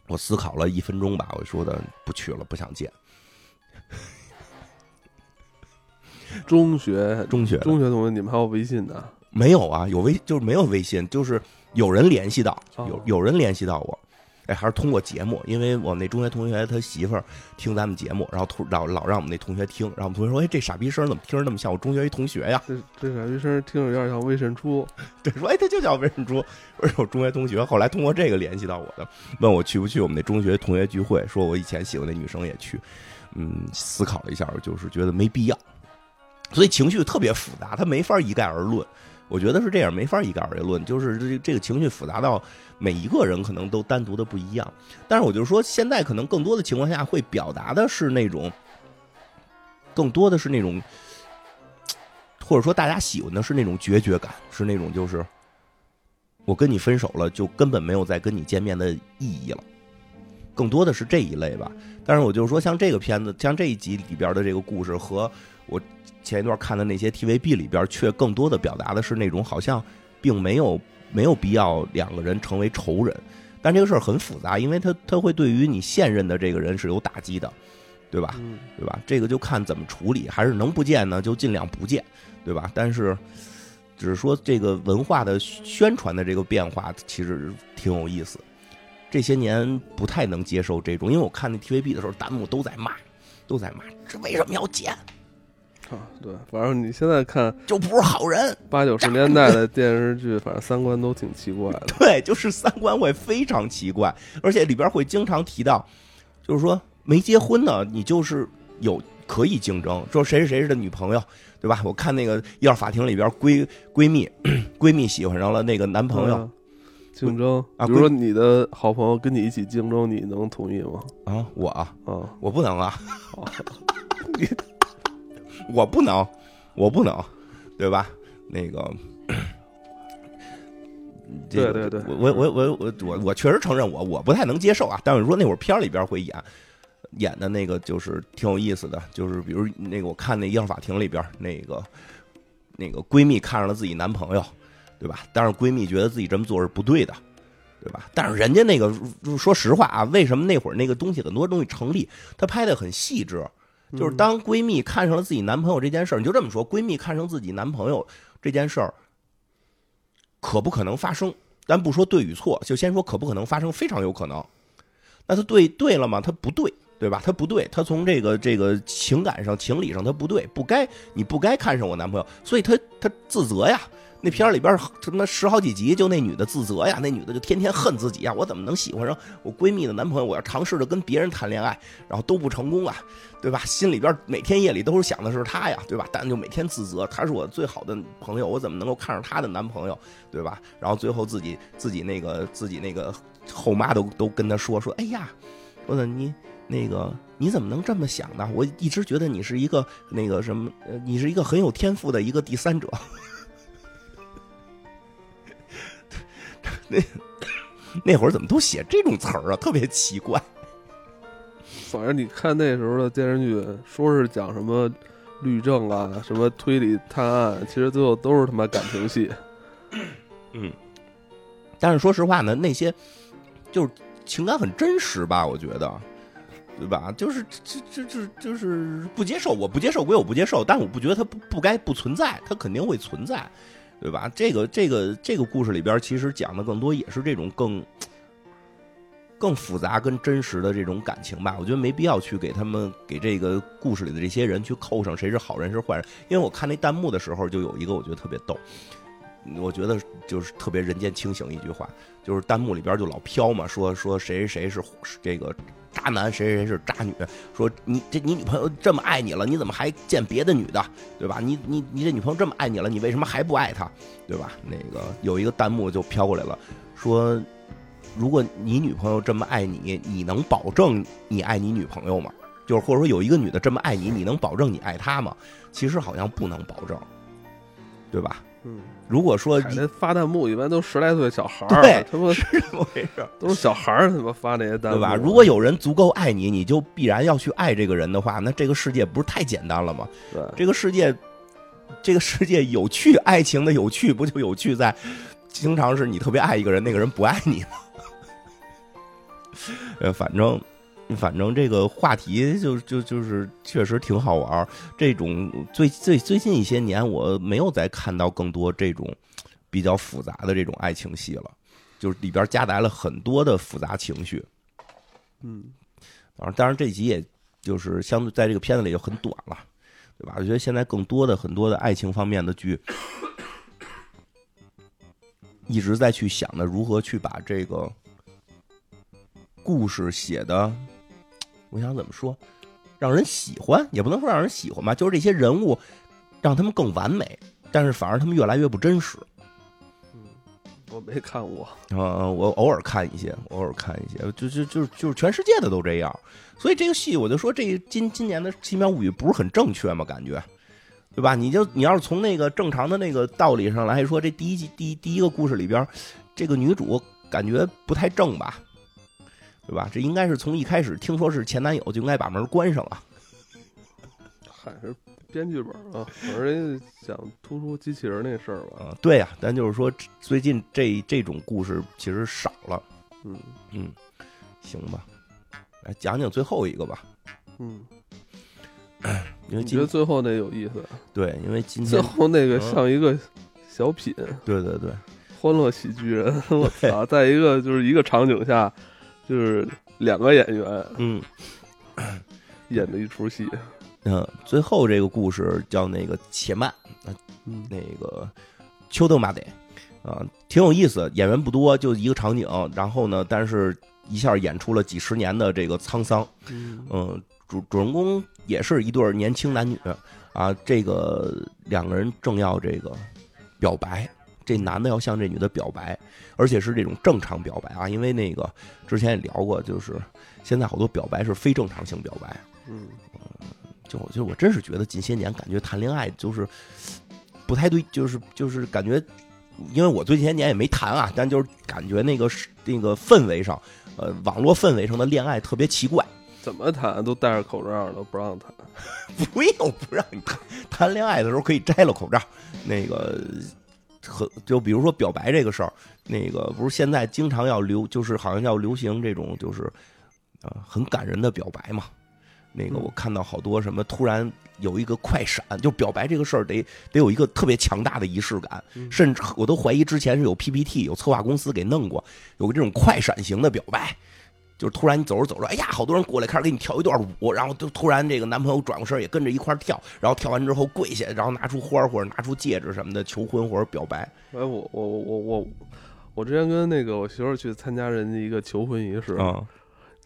我思考了一分钟吧，我说的不去了，不想见。中学中学中学同学，你们还有微信呢？没有啊，有微就是没有微信，就是有人联系到，哦有有人联系到我，哎，还是通过节目，因为我们那中学同学他媳妇儿听咱们节目，然后突老老让我们那同学听，然后我们同学说，哎，这傻逼声怎么听着那么像我中学一同学呀？这这傻逼声听着有点像魏神初。对，说哎，他就叫魏神初，我说我中学同学，后来通过这个联系到我的，问我去不去我们那中学同学聚会，说我以前喜欢那女生也去，嗯，思考了一下，就是觉得没必要，所以情绪特别复杂，他没法一概而论。我觉得是这样，没法一概而论，就是这个情绪复杂到每一个人可能都单独的不一样。但是我就说，现在可能更多的情况下会表达的是那种，更多的是那种，或者说大家喜欢的是那种决绝感，是那种就是我跟你分手了，就根本没有再跟你见面的意义了。更多的是这一类吧。但是我就是说，像这个片子，像这一集里边的这个故事，和我前一段看的那些 TVB 里边，却更多的表达的是那种好像并没有没有必要两个人成为仇人。但这个事儿很复杂，因为他他会对于你现任的这个人是有打击的，对吧？嗯，对吧？这个就看怎么处理，还是能不见呢，就尽量不见，对吧？但是，只是说这个文化的宣传的这个变化，其实挺有意思。这些年不太能接受这种，因为我看那 TVB 的时候，弹幕都在骂，都在骂，这为什么要剪？啊，对，反正你现在看就不是好人。八九十年代的电视剧，反正三观都挺奇怪的。对，就是三观会非常奇怪，而且里边会经常提到，就是说没结婚呢，你就是有可以竞争，说谁是谁是的女朋友，对吧？我看那个《一号法庭》里边闺闺蜜 闺蜜喜欢上了那个男朋友嗯竞争，啊比如说你的好朋友跟你一起竞争，你能同意吗？啊，我啊，啊，我不能啊，好，我不能，我不能，对吧？那个。这个对对对我我我我我我我确实承认我我不太能接受啊，但是说那会儿片儿里边会演，演的那个就是挺有意思的，就是比如那个我看那《医生法庭》里边那个那个闺蜜看上了自己男朋友，对吧？但是闺蜜觉得自己这么做是不对的，对吧？但是人家那个说实话啊，为什么那会儿那个东西很多东西成立？他拍的很细致，就是当闺蜜看上了自己男朋友这件事儿，你就这么说，闺蜜看上自己男朋友这件事儿，可不可能发生？咱不说对与错，就先说可不可能发生，非常有可能。那他对对了吗？他不对，对吧？他不对，他从这个这个情感上、情理上他不对，不该你不该看上我男朋友，所以他他自责呀。那片儿里边他妈十好几集，就那女的自责呀，那女的就天天恨自己呀，我怎么能喜欢上我闺蜜的男朋友？我要尝试着跟别人谈恋爱，然后都不成功啊，对吧？心里边每天夜里都是想的是他呀，对吧？但就每天自责，他是我最好的朋友，我怎么能够看上他的男朋友，对吧？然后最后自己自己那个自己那个后妈都都跟她说说，哎呀，我说你那个你怎么能这么想呢？我一直觉得你是一个那个什么，你是一个很有天赋的一个第三者。那那会儿怎么都写这种词儿啊？特别奇怪。反正你看那时候的电视剧，说是讲什么律政啊，什么推理探案，其实最后都是他妈感情戏。嗯，但是说实话呢，那些就是情感很真实吧？我觉得，对吧？就是这这这就是不接受，我不接受归我不接受，但我不觉得它不不该不存在，它肯定会存在。对吧？这个这个这个故事里边，其实讲的更多也是这种更更复杂、跟真实的这种感情吧。我觉得没必要去给他们给这个故事里的这些人去扣上谁是好人，是坏人。因为我看那弹幕的时候，就有一个我觉得特别逗，我觉得就是特别人间清醒一句话，就是弹幕里边就老飘嘛，说说谁谁谁是这个。渣男谁谁谁是渣女？说你这你女朋友这么爱你了，你怎么还见别的女的，对吧？你你你这女朋友这么爱你了，你为什么还不爱她，对吧？那个有一个弹幕就飘过来了，说如果你女朋友这么爱你，你能保证你爱你女朋友吗？就是或者说有一个女的这么爱你，你能保证你爱她吗？其实好像不能保证，对吧？嗯。如果说那发弹幕一般都十来岁小孩儿，对，他们是这么回事？都是小孩儿他妈发那些弹幕，对吧？如果有人足够爱你，你就必然要去爱这个人的话，那这个世界不是太简单了吗？对，这个世界，这个世界有趣，爱情的有趣不就有趣在，经常是你特别爱一个人，那个人不爱你吗？呃，反正。反正这个话题就就就是确实挺好玩儿这种最最最近一些年，我没有再看到更多这种比较复杂的这种爱情戏了，就是里边夹杂了很多的复杂情绪。嗯，当然，当然这集也就是相对在这个片子里就很短了，对吧？我觉得现在更多的很多的爱情方面的剧，一直在去想的如何去把这个故事写的。我想怎么说，让人喜欢也不能说让人喜欢吧，就是这些人物让他们更完美，但是反而他们越来越不真实。嗯，我没看过，呃，我偶尔看一些，偶尔看一些，就就就就是全世界的都这样，所以这个戏我就说，这今今年的《奇妙物语》不是很正确吗？感觉，对吧？你就你要是从那个正常的那个道理上来说，这第一季第第一个故事里边，这个女主感觉不太正吧？对吧？这应该是从一开始听说是前男友就应该把门关上了。还是编剧本啊，反正想突出机器人那事儿吧。啊，对呀，但就是说最近这这种故事其实少了。嗯嗯，行吧，来讲讲最后一个吧。嗯，因为觉得最后那有意思。对，因为今天最后那个像一个小品。对对对，欢乐喜剧人，我操，在一个就是一个场景下。就是两个演员，嗯，演的一出戏，嗯，最后这个故事叫那个且慢，嗯，那个秋豆马得，啊，挺有意思，演员不多，就一个场景，然后呢，但是一下演出了几十年的这个沧桑，嗯，主主人公也是一对年轻男女，啊，这个两个人正要这个表白。这男的要向这女的表白，而且是这种正常表白啊，因为那个之前也聊过，就是现在好多表白是非正常性表白。嗯，就我就我真是觉得近些年感觉谈恋爱就是不太对，就是就是感觉，因为我最近些年也没谈啊，但就是感觉那个那个氛围上，呃，网络氛围上的恋爱特别奇怪，怎么谈都戴着口罩都不让谈。不用不让你谈，谈恋爱的时候可以摘了口罩。那个和就比如说表白这个事儿，那个不是现在经常要流，就是好像要流行这种就是呃很感人的表白嘛。那个嗯我看到好多什么突然有一个快闪，就表白这个事儿得得有一个特别强大的仪式感，嗯甚至我都怀疑之前是有 PPT 有策划公司给弄过，有个这种快闪型的表白。就是突然你走着走着，哎呀，好多人过来开始给你跳一段舞，然后就突然这个男朋友转过身也跟着一块儿跳，然后跳完之后跪下，然后拿出花儿或者拿出戒指什么的求婚或者表白。哎，我我我我我我之前跟那个我媳妇儿去参加人家一个求婚仪式，嗯。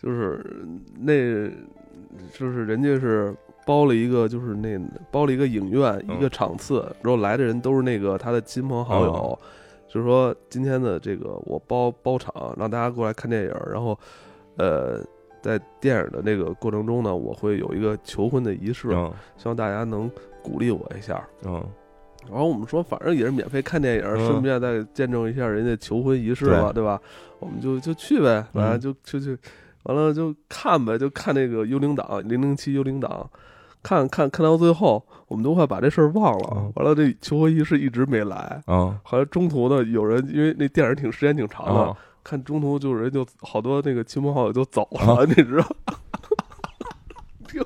就是那，就是人家是包了一个，就是那包了一个影院、嗯一个场次，然后来的人都是那个他的亲朋好友，就是说今天的这个我包包场，让大家过来看电影，然后呃。在电影的那个过程中呢，我会有一个求婚的仪式，嗯希望大家能鼓励我一下。嗯然后我们说，反正也是免费看电影，嗯顺便再见证一下人家求婚仪式嘛，对吧？我们就就去呗，反正嗯就就去，完了就看呗，就看那个幽灵党零零七幽灵党，看看看到最后，我们都快把这事儿忘了嗯。完了，这求婚仪式一直没来。啊后来中途呢，有人因为那电影挺时间挺长的，嗯看中途就有人就好多那个亲朋好友就走啊了，你知道？听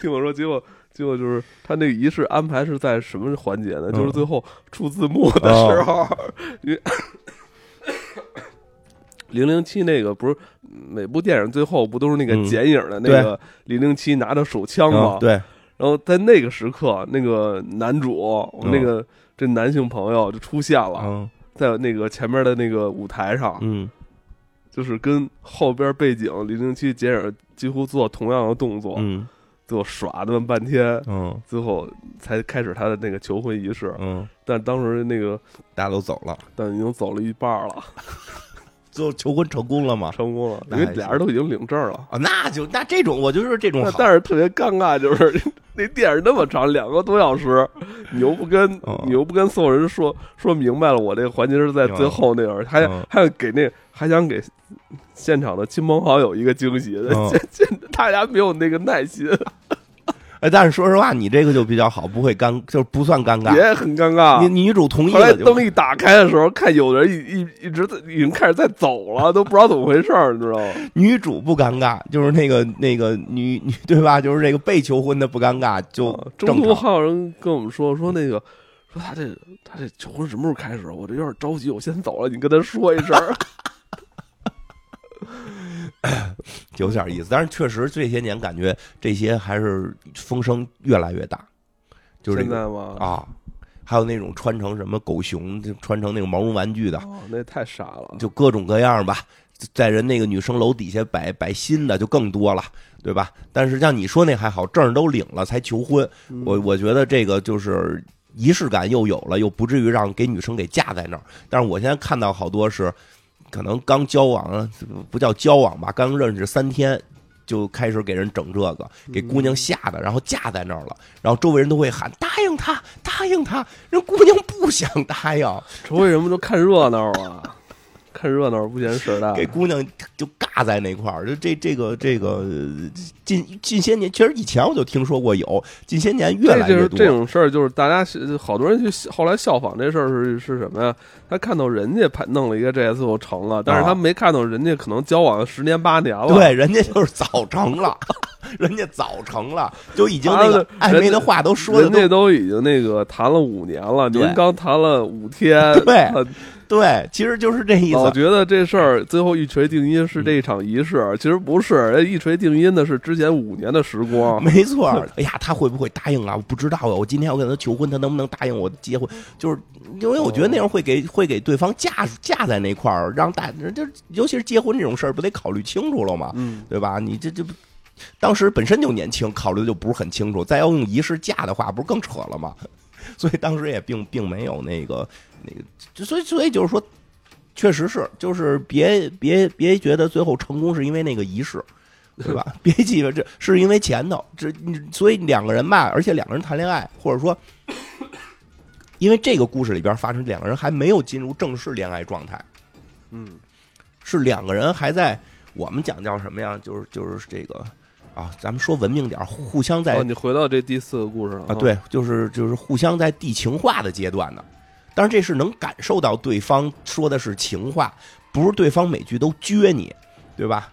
听我说，结果结果就是他那个仪式安排是在什么环节呢？嗯就是最后出字幕的时候，因为 零零七那个不是每部电影最后不都是那个嗯剪影的那个零零七拿着手枪吗嗯？对，然后在那个时刻，那个男主，我那嗯个这男性朋友就出现了。嗯在那个前面的那个舞台上，嗯。就是跟后边背景零零七剪影几乎做同样的动作，嗯。最后耍那么半天，嗯最后才开始他的那个求婚仪式。嗯，但当时那个大家都走了，但已经走了一半了，最后求婚成功了吗？成功了，因为俩人都已经领证了。啊，那就那这种，我就是这种好，但是特别尴尬，就是 那电影那么长，两个多小时，你又不跟、哦你又不跟所有人说说明白了，我这个环节是在最后那会儿，还、嗯还要给那还想给现场的亲朋好友一个惊喜，嗯 现现大家没有那个耐心，哎，但是说实话，你这个就比较好，不会尴，就是不算尴尬。也很尴尬。你女主同意后来灯一打开的时候，看有人一一一直在已经开始在走了，都不知道怎么回事儿，你知道吗？女主不尴尬，就是那个那个女女对吧？就是这个被求婚的不尴尬，就啊中。途还有人跟我们说说那个说他这他这求婚什么时候开始？我这有点着急，我先走了，你跟他说一声儿。有点意思。但是确实这些年感觉这些还是风声越来越大，就是这个现在吗？啊，还有那种穿成什么狗熊，就穿成那种毛绒玩具的，哦，那太傻了。就各种各样吧。在人那个女生楼底下摆摆新的就更多了，对吧？但是像你说那还好，证都领了才求婚，嗯我我觉得这个就是仪式感又有了，又不至于让给女生给架在那儿。但是我现在看到好多是，可能刚交往，不叫交往吧，刚认识三天。就开始给人整这个，给姑娘吓的，然后架在那儿了，然后周围人都会喊答应他，答应他，人姑娘不想答应，周围人不都看热闹啊？看热闹不嫌事儿大。给姑娘就尬在那块儿，就这这个这个呃近近些年，其实以前我就听说过有，近些年越来越多。这种事儿，就是大家是好多人去后来效仿这事儿是是什么呀？他看到人家拍弄了一个这次就成了，但是他没看到人家可能交往十年八年了。对，人家就是早成了，人家早成了，就已经那个他暧昧的话都说的人家都已经那个谈了五年了，您刚谈了五天，对呃对，其实就是这意思。我觉得这事儿最后一锤定音是这一场仪式，其实不是，人一锤定音的是之前五年的时光。没错儿，哎呀，他会不会答应啊？我不知道啊。我今天要跟他求婚，他能不能答应我结婚？就是因为我觉得那样会给会给对方架架在那块儿，让大就尤其是结婚这种事儿，不得考虑清楚了吗？嗯，对吧？你这这，当时本身就年轻，考虑的就不是很清楚，再要用仪式嫁的话，不是更扯了吗？所以当时也并并没有那个那个，就所以所以就是说，确实是，就是别别别觉得最后成功是因为那个仪式。对吧？别记得这是因为前头，这所以两个人吧，而且两个人谈恋爱，或者说，因为这个故事里边发生两个人还没有进入正式恋爱状态，嗯，是两个人还在我们讲叫什么呀？就是就是这个啊，咱们说文明点儿，互相在哦，你回到这第四个故事了啊，对，就是就是互相在递情话的阶段呢。但是，这是能感受到对方说的是情话，不是对方每句都撅你，对吧？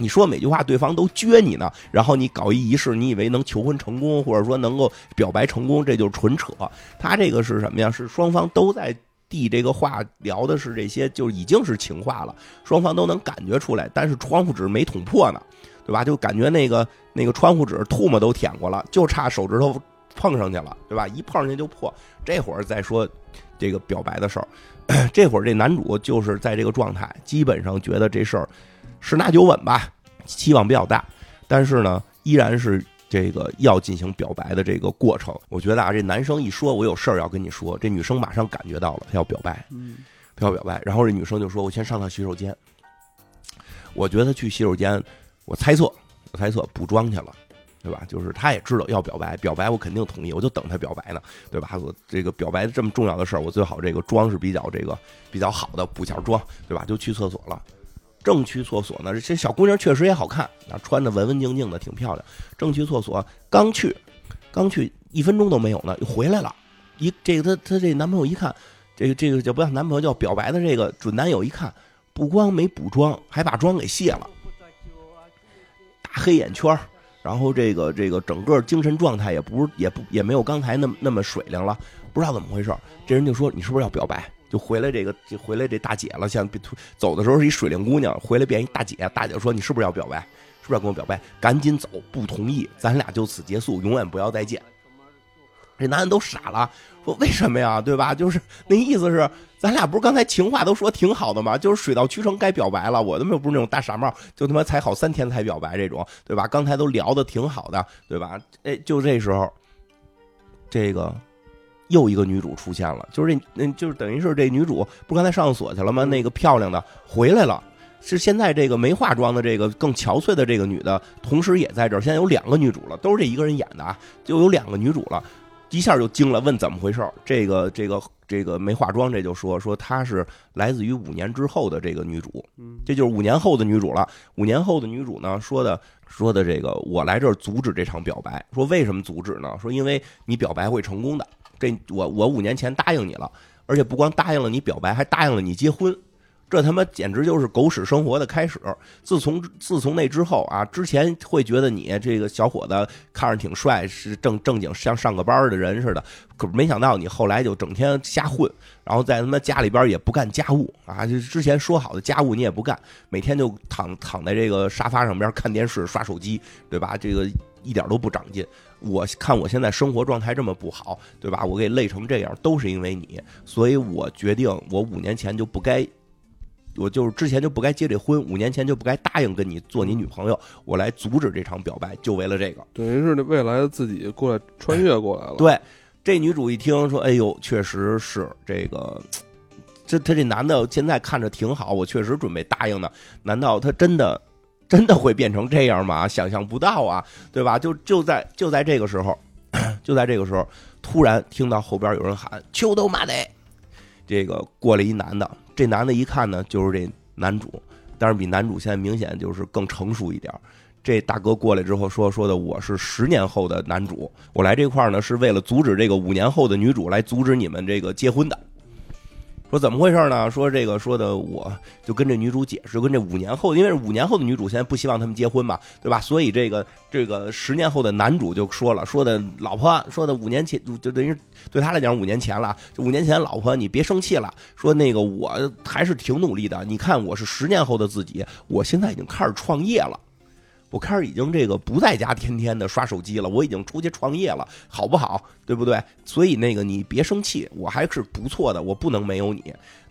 你说每句话对方都撅你呢，然后你搞一仪式，你以为能求婚成功，或者说能够表白成功，这就是纯扯。他这个是什么呀？是双方都在递这个话，聊的是这些，就已经是情话了，双方都能感觉出来，但是窗户纸没捅破呢，对吧？就感觉那个那个窗户纸唾沫都舔过了，就差手指头碰上去了，对吧？一碰上去就破。这会儿再说这个表白的事儿，这会儿这男主就是在这个状态，基本上觉得这事儿十拿九稳吧，期望比较大，但是呢，依然是这个要进行表白的这个过程。我觉得啊，这男生一说我有事儿要跟你说，这女生马上感觉到了，她要表白，嗯，她要表白，然后这女生就说：“我先上趟洗手间。”我觉得去洗手间，我猜测，我猜测补妆去了。对吧？就是他也知道要表白，表白我肯定同意，我就等他表白呢，对吧？我这个表白这么重要的事儿，我最好这个妆是比较这个比较好的，补下妆，对吧？就去厕所了。正去厕所呢，这小姑娘确实也好看啊，穿的文文静静的，挺漂亮。正去厕所，刚去，刚去一分钟都没有呢，又回来了。一这个她她这男朋友一看，这个这个叫不叫男朋友叫表白的这个准男友一看，不光没补妆，还把妆给卸了，大黑眼圈。然后这个这个整个精神状态也不是也不也没有刚才那么那么水灵了，不知道怎么回事。这人就说你是不是要表白？就回来这个就回来这大姐了，像走的时候是一水灵姑娘，回来变一大姐。大姐说你是不是要表白？是不是要跟我表白？赶紧走，不同意，咱俩就此结束，永远不要再见。这男人都傻了，说为什么呀？对吧？就是那意思是，咱俩不是刚才情话都说挺好的吗？就是水到渠成该表白了。我他妈又不是那种大傻帽，就他妈才好三天才表白这种，对吧？刚才都聊的挺好的，对吧？哎，就这时候，这个又一个女主出现了，就是这，那就是等于是这女主不是刚才上厕所去了吗？那个漂亮的回来了。是现在这个没化妆的这个更憔悴的这个女的，同时也在这儿。现在有两个女主了，都是这一个人演的啊，就有两个女主了。一下就惊了，问怎么回事这个这个这个没化妆，这就说说她是来自于五年之后的这个女主，这就是五年后的女主了。五年后的女主呢，说的说的这个，我来这儿阻止这场表白。说为什么阻止呢？说因为你表白会成功的。这我我五年前答应你了，而且不光答应了你表白，还答应了你结婚。这他妈简直就是狗屎生活的开始。自从自从那之后啊，之前会觉得你这个小伙子看着挺帅，是正正经像上个班的人似的。可没想到你后来就整天瞎混，然后在他妈家里边也不干家务啊，就之前说好的家务你也不干，每天就躺躺在这个沙发上边看电视、刷手机，对吧？这个一点都不长进。我看我现在生活状态这么不好，对吧？我给累成这样，都是因为你，所以我决定，我五年前就不该。我就是之前就不该结这婚，五年前就不该答应跟你做你女朋友，我来阻止这场表白，就为了这个。等于是未来的自己过来穿越过来了。对，这女主一听说，哎呦，确实是这个，这他这男的现在看着挺好，我确实准备答应的。难道他真的真的会变成这样吗？想象不到啊，对吧？就就在就在这个时候，就在这个时候，突然听到后边有人喊“秋都马得”，这个过来一男的。这男的一看呢，就是这男主，但是比男主现在明显就是更成熟一点。这大哥过来之后说说的，我是十年后的男主，我来这块儿呢是为了阻止这个五年后的女主来阻止你们这个结婚的。说怎么回事呢？说这个说的，我就跟这女主解释，跟这五年后，因为五年后的女主现在不希望他们结婚嘛，对吧？所以这个这个十年后的男主就说了，说的老婆，说的五年前就等于对他来讲五年前了，五年前老婆你别生气了，说那个我还是挺努力的，你看我是十年后的自己，我现在已经开始创业了。我开始已经这个不在家天天的刷手机了，我已经出去创业了，好不好？对不对？所以那个你别生气，我还是不错的，我不能没有你，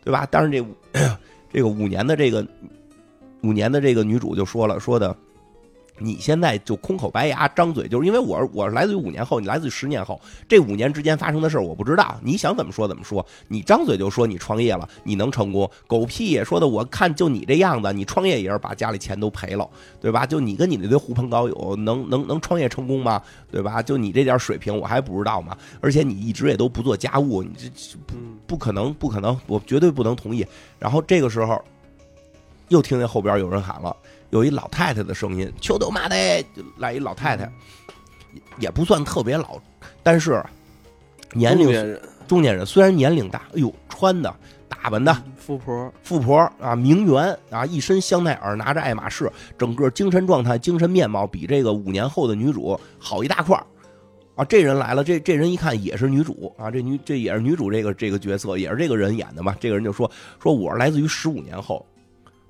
对吧？但是这 这个五年的这个五年的这个女主就说了，说的。你现在就空口白牙张嘴，就是因为我我是来自于五年后，你来自于十年后，这五年之间发生的事儿我不知道，你想怎么说怎么说，你张嘴就说你创业了，你能成功？狗屁也说的，我看就你这样子，你创业也是把家里钱都赔了，对吧？就你跟你那堆狐朋狗友，能能能创业成功吗？对吧？就你这点水平，我还不知道吗？而且你一直也都不做家务，你这不不可能，不可能，我绝对不能同意。然后这个时候。又听见后边有人喊了，有一老太太的声音：“求都妈的！”来一老太太，也也不算特别老，但是年龄中年人虽然年龄大，哎呦，穿的打扮的富婆，富婆啊，名媛啊，一身香奈儿，拿着爱马仕，整个精神状态、精神面貌比这个五年后的女主好一大块儿啊！这人来了，这这人一看也是女主啊，这女这也是女主这个这个角色，也是这个人演的嘛。这个人就说说我是来自于十五年后，他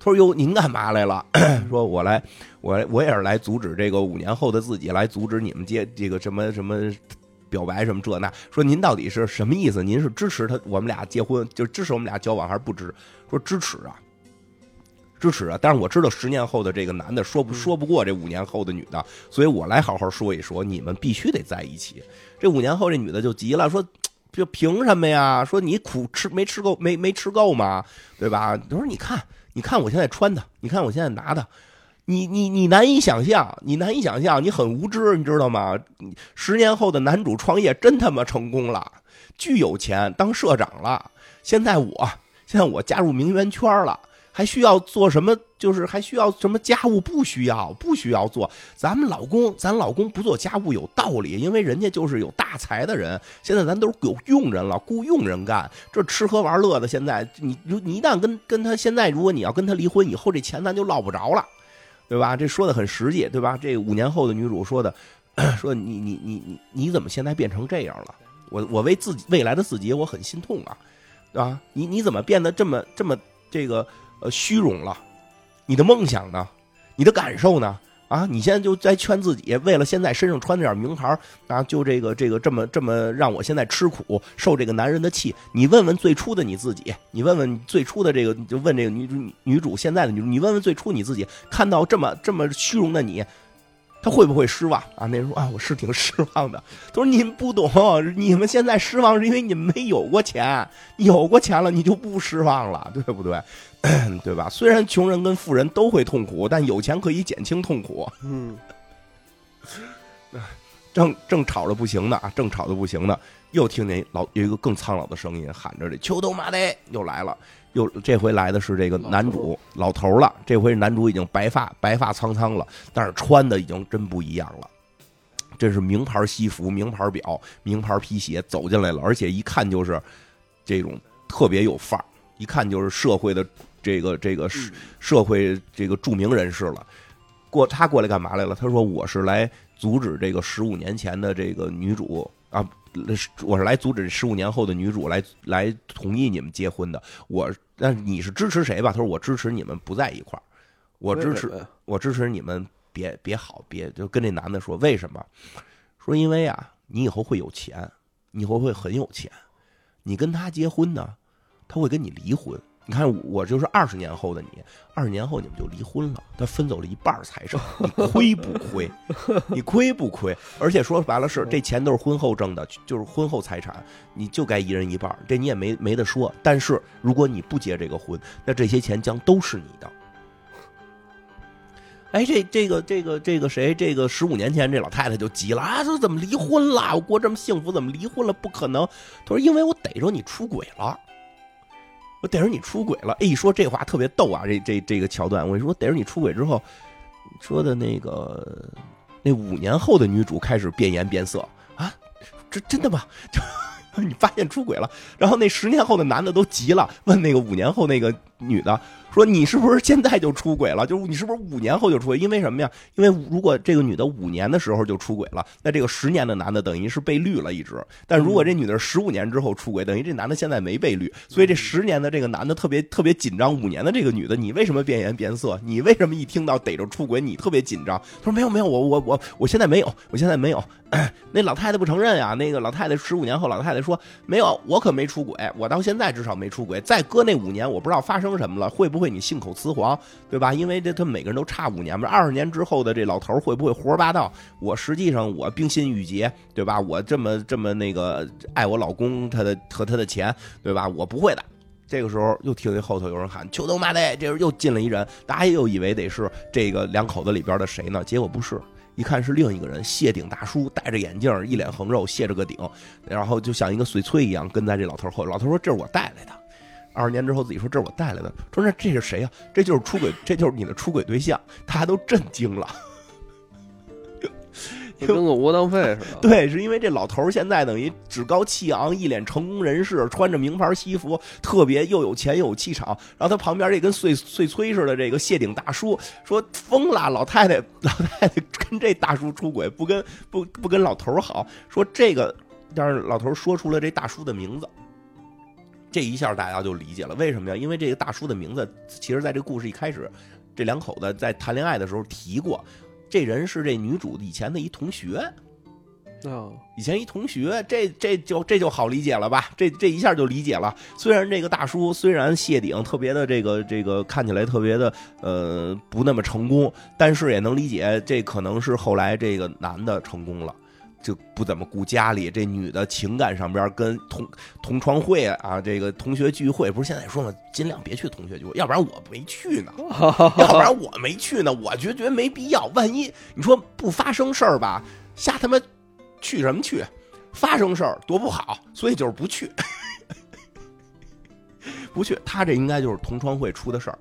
说哟，您干嘛来了？说我来，我我也是来阻止这个五年后的自己，来阻止你们接这个什么什么。表白什么这那，说您到底是什么意思？您是支持他我们俩结婚，就是支持我们俩交往，还是不支？说支持啊，支持啊！但是我知道十年后的这个男的说不说不过这五年后的女的，所以我来好好说一说，你们必须得在一起。这五年后这女的就急了，说 就凭什么呀？说你苦吃没吃够没没吃够吗？对吧？他说你看你看我现在穿的，你看我现在拿的。你你你难以想象，你难以想象，你很无知，你知道吗？十年后的男主创业真他妈成功了，巨有钱，当社长了。现在我现在我加入名媛圈了，还需要做什么？就是还需要什么家务？不需要，不需要做。咱们老公，咱老公不做家务有道理，因为人家就是有大财的人。现在咱都是有佣人了，雇佣人干，这吃喝玩乐的。现在你你一旦跟跟他现在，如果你要跟他离婚以后，这钱咱就捞不着了。对吧？这说的很实际，对吧？这五年后的女主说的，说你你你你你怎么现在变成这样了？我我为自己未来的自己我很心痛啊，啊！你你怎么变得这么这么这个呃虚荣了？你的梦想呢？你的感受呢？啊！你现在就在劝自己，为了现在身上穿这点名牌啊，就这个这个这么这么让我现在吃苦，受这个男人的气。你问问最初的你自己，你问问最初的这个，就问这个女主女主现在的女主，你问问最初你自己，看到这么这么虚荣的你，他会不会失望啊？那人说啊，我是挺失望的。他说你不懂，你们现在失望是因为你们没有过钱，有过钱了你就不失望了，对不对？对吧？虽然穷人跟富人都会痛苦，但有钱可以减轻痛苦。嗯，正正吵着不行呢啊，正吵的不行呢，又听见老有一个更苍老的声音喊着：“这秋冬马得又来了，又这回来的是这个男主老头了。这回男主已经白发白发苍苍了，但是穿的已经真不一样了。这是名牌西服、名牌表、名牌皮鞋走进来了，而且一看就是这种特别有范儿，一看就是社会的。”这个这个社社会这个著名人士了，过他过来干嘛来了？他说我是来阻止这个十五年前的这个女主啊，我是来阻止十五年后的女主来来同意你们结婚的。我那你是支持谁吧？他说我支持你们不在一块儿，我支持我支持你们别别好别就跟这男的说为什么？说因为啊，你以后会有钱，你以后会很有钱，你跟他结婚呢，他会跟你离婚。你看，我就是二十年后的你，二十年后你们就离婚了，他分走了一半财产，你亏不亏？你亏不亏？而且说白了是这钱都是婚后挣的，就是婚后财产，你就该一人一半，这你也没没得说。但是如果你不结这个婚，那这些钱将都是你的。哎，这这个这个这个谁？这个十五年前这老太太就急了啊！说怎么离婚了？我过这么幸福，怎么离婚了？不可能！他说因为我逮着你出轨了。我逮着你出轨了，哎，一说这话特别逗啊！这这这个桥段，我跟你说，逮着你出轨之后，说的那个那五年后的女主开始变颜变色啊，这真的吗？就 你发现出轨了，然后那十年后的男的都急了，问那个五年后那个女的。说你是不是现在就出轨了？就是你是不是五年后就出轨？因为什么呀？因为如果这个女的五年的时候就出轨了，那这个十年的男的等于是被绿了一直。但如果这女的十五年之后出轨，等于这男的现在没被绿。所以这十年的这个男的特别特别紧张。五年的这个女的，你为什么变颜变色？你为什么一听到逮着出轨，你特别紧张？他说没有没有，我我我我现在没有，我现在没有。那老太太不承认呀？那个老太太十五年后，老太太说没有，我可没出轨，我到现在至少没出轨。再搁那五年，我不知道发生什么了，会不会？你信口雌黄，对吧？因为这他每个人都差五年嘛。二十年之后的这老头会不会胡说八道？我实际上我冰心玉洁，对吧？我这么这么那个爱我老公他的和他的钱，对吧？我不会的。这个时候又听见后头有人喊“秋冬妈的”，这时候又进了一人，大家又以为得是这个两口子里边的谁呢？结果不是，一看是另一个人，谢顶大叔，戴着眼镜，一脸横肉，谢着个顶，然后就像一个碎催一样跟在这老头后。老头说：“这是我带来的。”二十年之后自己说这是我带来的，说那这是谁呀、这就是出轨，这就是你的出轨对象，大家都震惊了。跟个窝囊废似的。对，是因为这老头儿现在等于趾高气昂，一脸成功人士，穿着名牌西服，特别又有钱又有气场。然后他旁边这跟碎碎催似的这个谢顶大叔说疯了，老太太老太太跟这大叔出轨，不跟不不跟老头儿好，说这个，但是老头儿说出了这大叔的名字。这一下大家就理解了，为什么呀？因为这个大叔的名字，其实在这个故事一开始，这两口子在谈恋爱的时候提过，这人是这女主以前的一同学。啊，以前一同学，这这就这就好理解了吧？这这一下就理解了。虽然这个大叔虽然谢顶特别的这个这个看起来特别的呃不那么成功，但是也能理解，这可能是后来这个男的成功了。就不怎么顾家里，这女的情感上边跟同同窗会啊，这个同学聚会，不是现在说嘛，尽量别去同学聚会，要不然我没去呢。要不然我没去呢，我就觉得没必要。万一你说不发生事儿吧，瞎他妈去什么去？发生事儿多不好，所以就是不去，不去。他这应该就是同窗会出的事儿，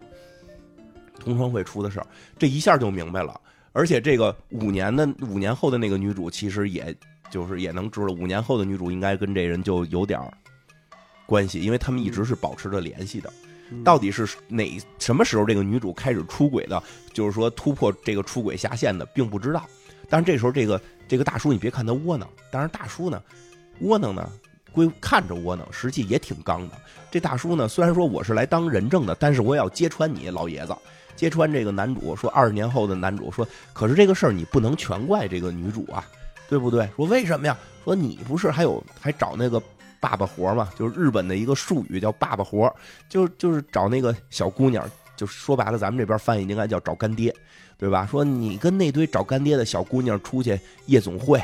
同窗会出的事儿，这一下就明白了。而且这个五年的五年后的那个女主，其实也就是也能知道，五年后的女主应该跟这人就有点儿关系，因为他们一直是保持着联系的。到底是哪什么时候这个女主开始出轨的？就是说突破这个出轨下限的，并不知道。但是这时候这个这个大叔，你别看他窝囊，但是大叔呢窝囊呢归看着窝囊，实际也挺刚的。这大叔呢，虽然说我是来当人证的，但是我也要揭穿你老爷子。揭穿这个男主说，二十年后的男主说，可是这个事儿你不能全怪这个女主啊，对不对？说为什么呀？说你不是还有还找那个爸爸活吗？就是日本的一个术语叫爸爸活，就就是找那个小姑娘，就说白了，咱们这边翻译应该叫找干爹，对吧？说你跟那堆找干爹的小姑娘出去夜总会，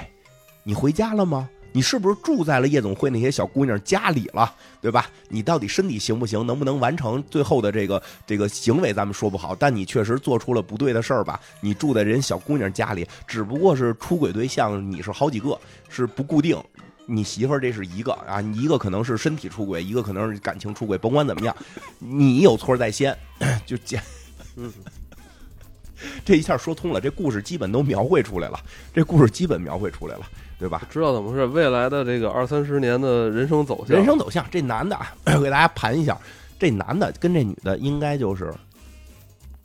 你回家了吗？你是不是住在了夜总会那些小姑娘家里了，对吧？你到底身体行不行，能不能完成最后的这个这个行为，咱们说不好。但你确实做出了不对的事儿吧？你住在人小姑娘家里，只不过是出轨对象，你是好几个，是不固定。你媳妇儿这是一个啊，你一个可能是身体出轨，一个可能是感情出轨，甭管怎么样，你有错在先，就见，嗯，这一下说通了，这故事基本都描绘出来了，这故事基本描绘出来了，对吧？知道怎么回事？未来的这个二三十年的人生走向，人生走向，这男的啊，我 给大家盘一下，这男的跟这女的应该就是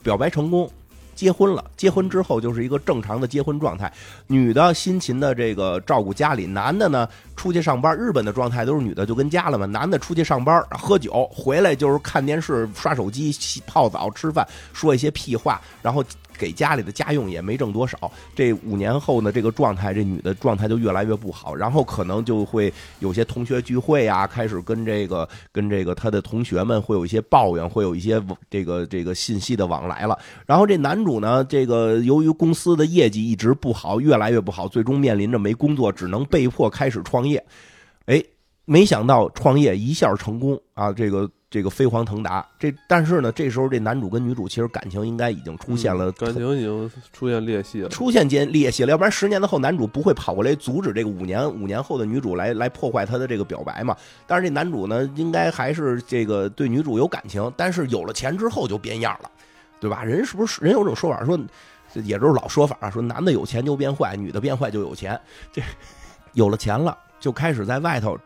表白成功，结婚了。结婚之后就是一个正常的结婚状态，女的辛勤的这个照顾家里，男的呢出去上班。日本的状态都是女的就跟家了嘛，男的出去上班喝酒，回来就是看电视、刷手机、泡澡、吃饭，说一些屁话，然后。给家里的家用也没挣多少，这五年后呢，这个状态，这女的状态就越来越不好，然后可能就会有些同学聚会啊，开始跟这个跟这个他的同学们会有一些抱怨，会有一些这个这个信息的往来了。然后这男主呢，这个由于公司的业绩一直不好，越来越不好，最终面临着没工作，只能被迫开始创业。哎，没想到创业一下成功啊，这个。这个飞黄腾达，这但是呢，这时候这男主跟女主其实感情应该已经出现了，感情已经出现裂隙了，出现间裂隙了，要不然十年的后男主不会跑过来阻止这个五年五年后的女主来来破坏他的这个表白嘛？但是这男主呢，应该还是这个对女主有感情，但是有了钱之后就变样了，对吧？人是不是人有种说法说，也就是老说法啊说男的有钱就变坏，女的变坏就有钱，这有了钱了就开始在外头。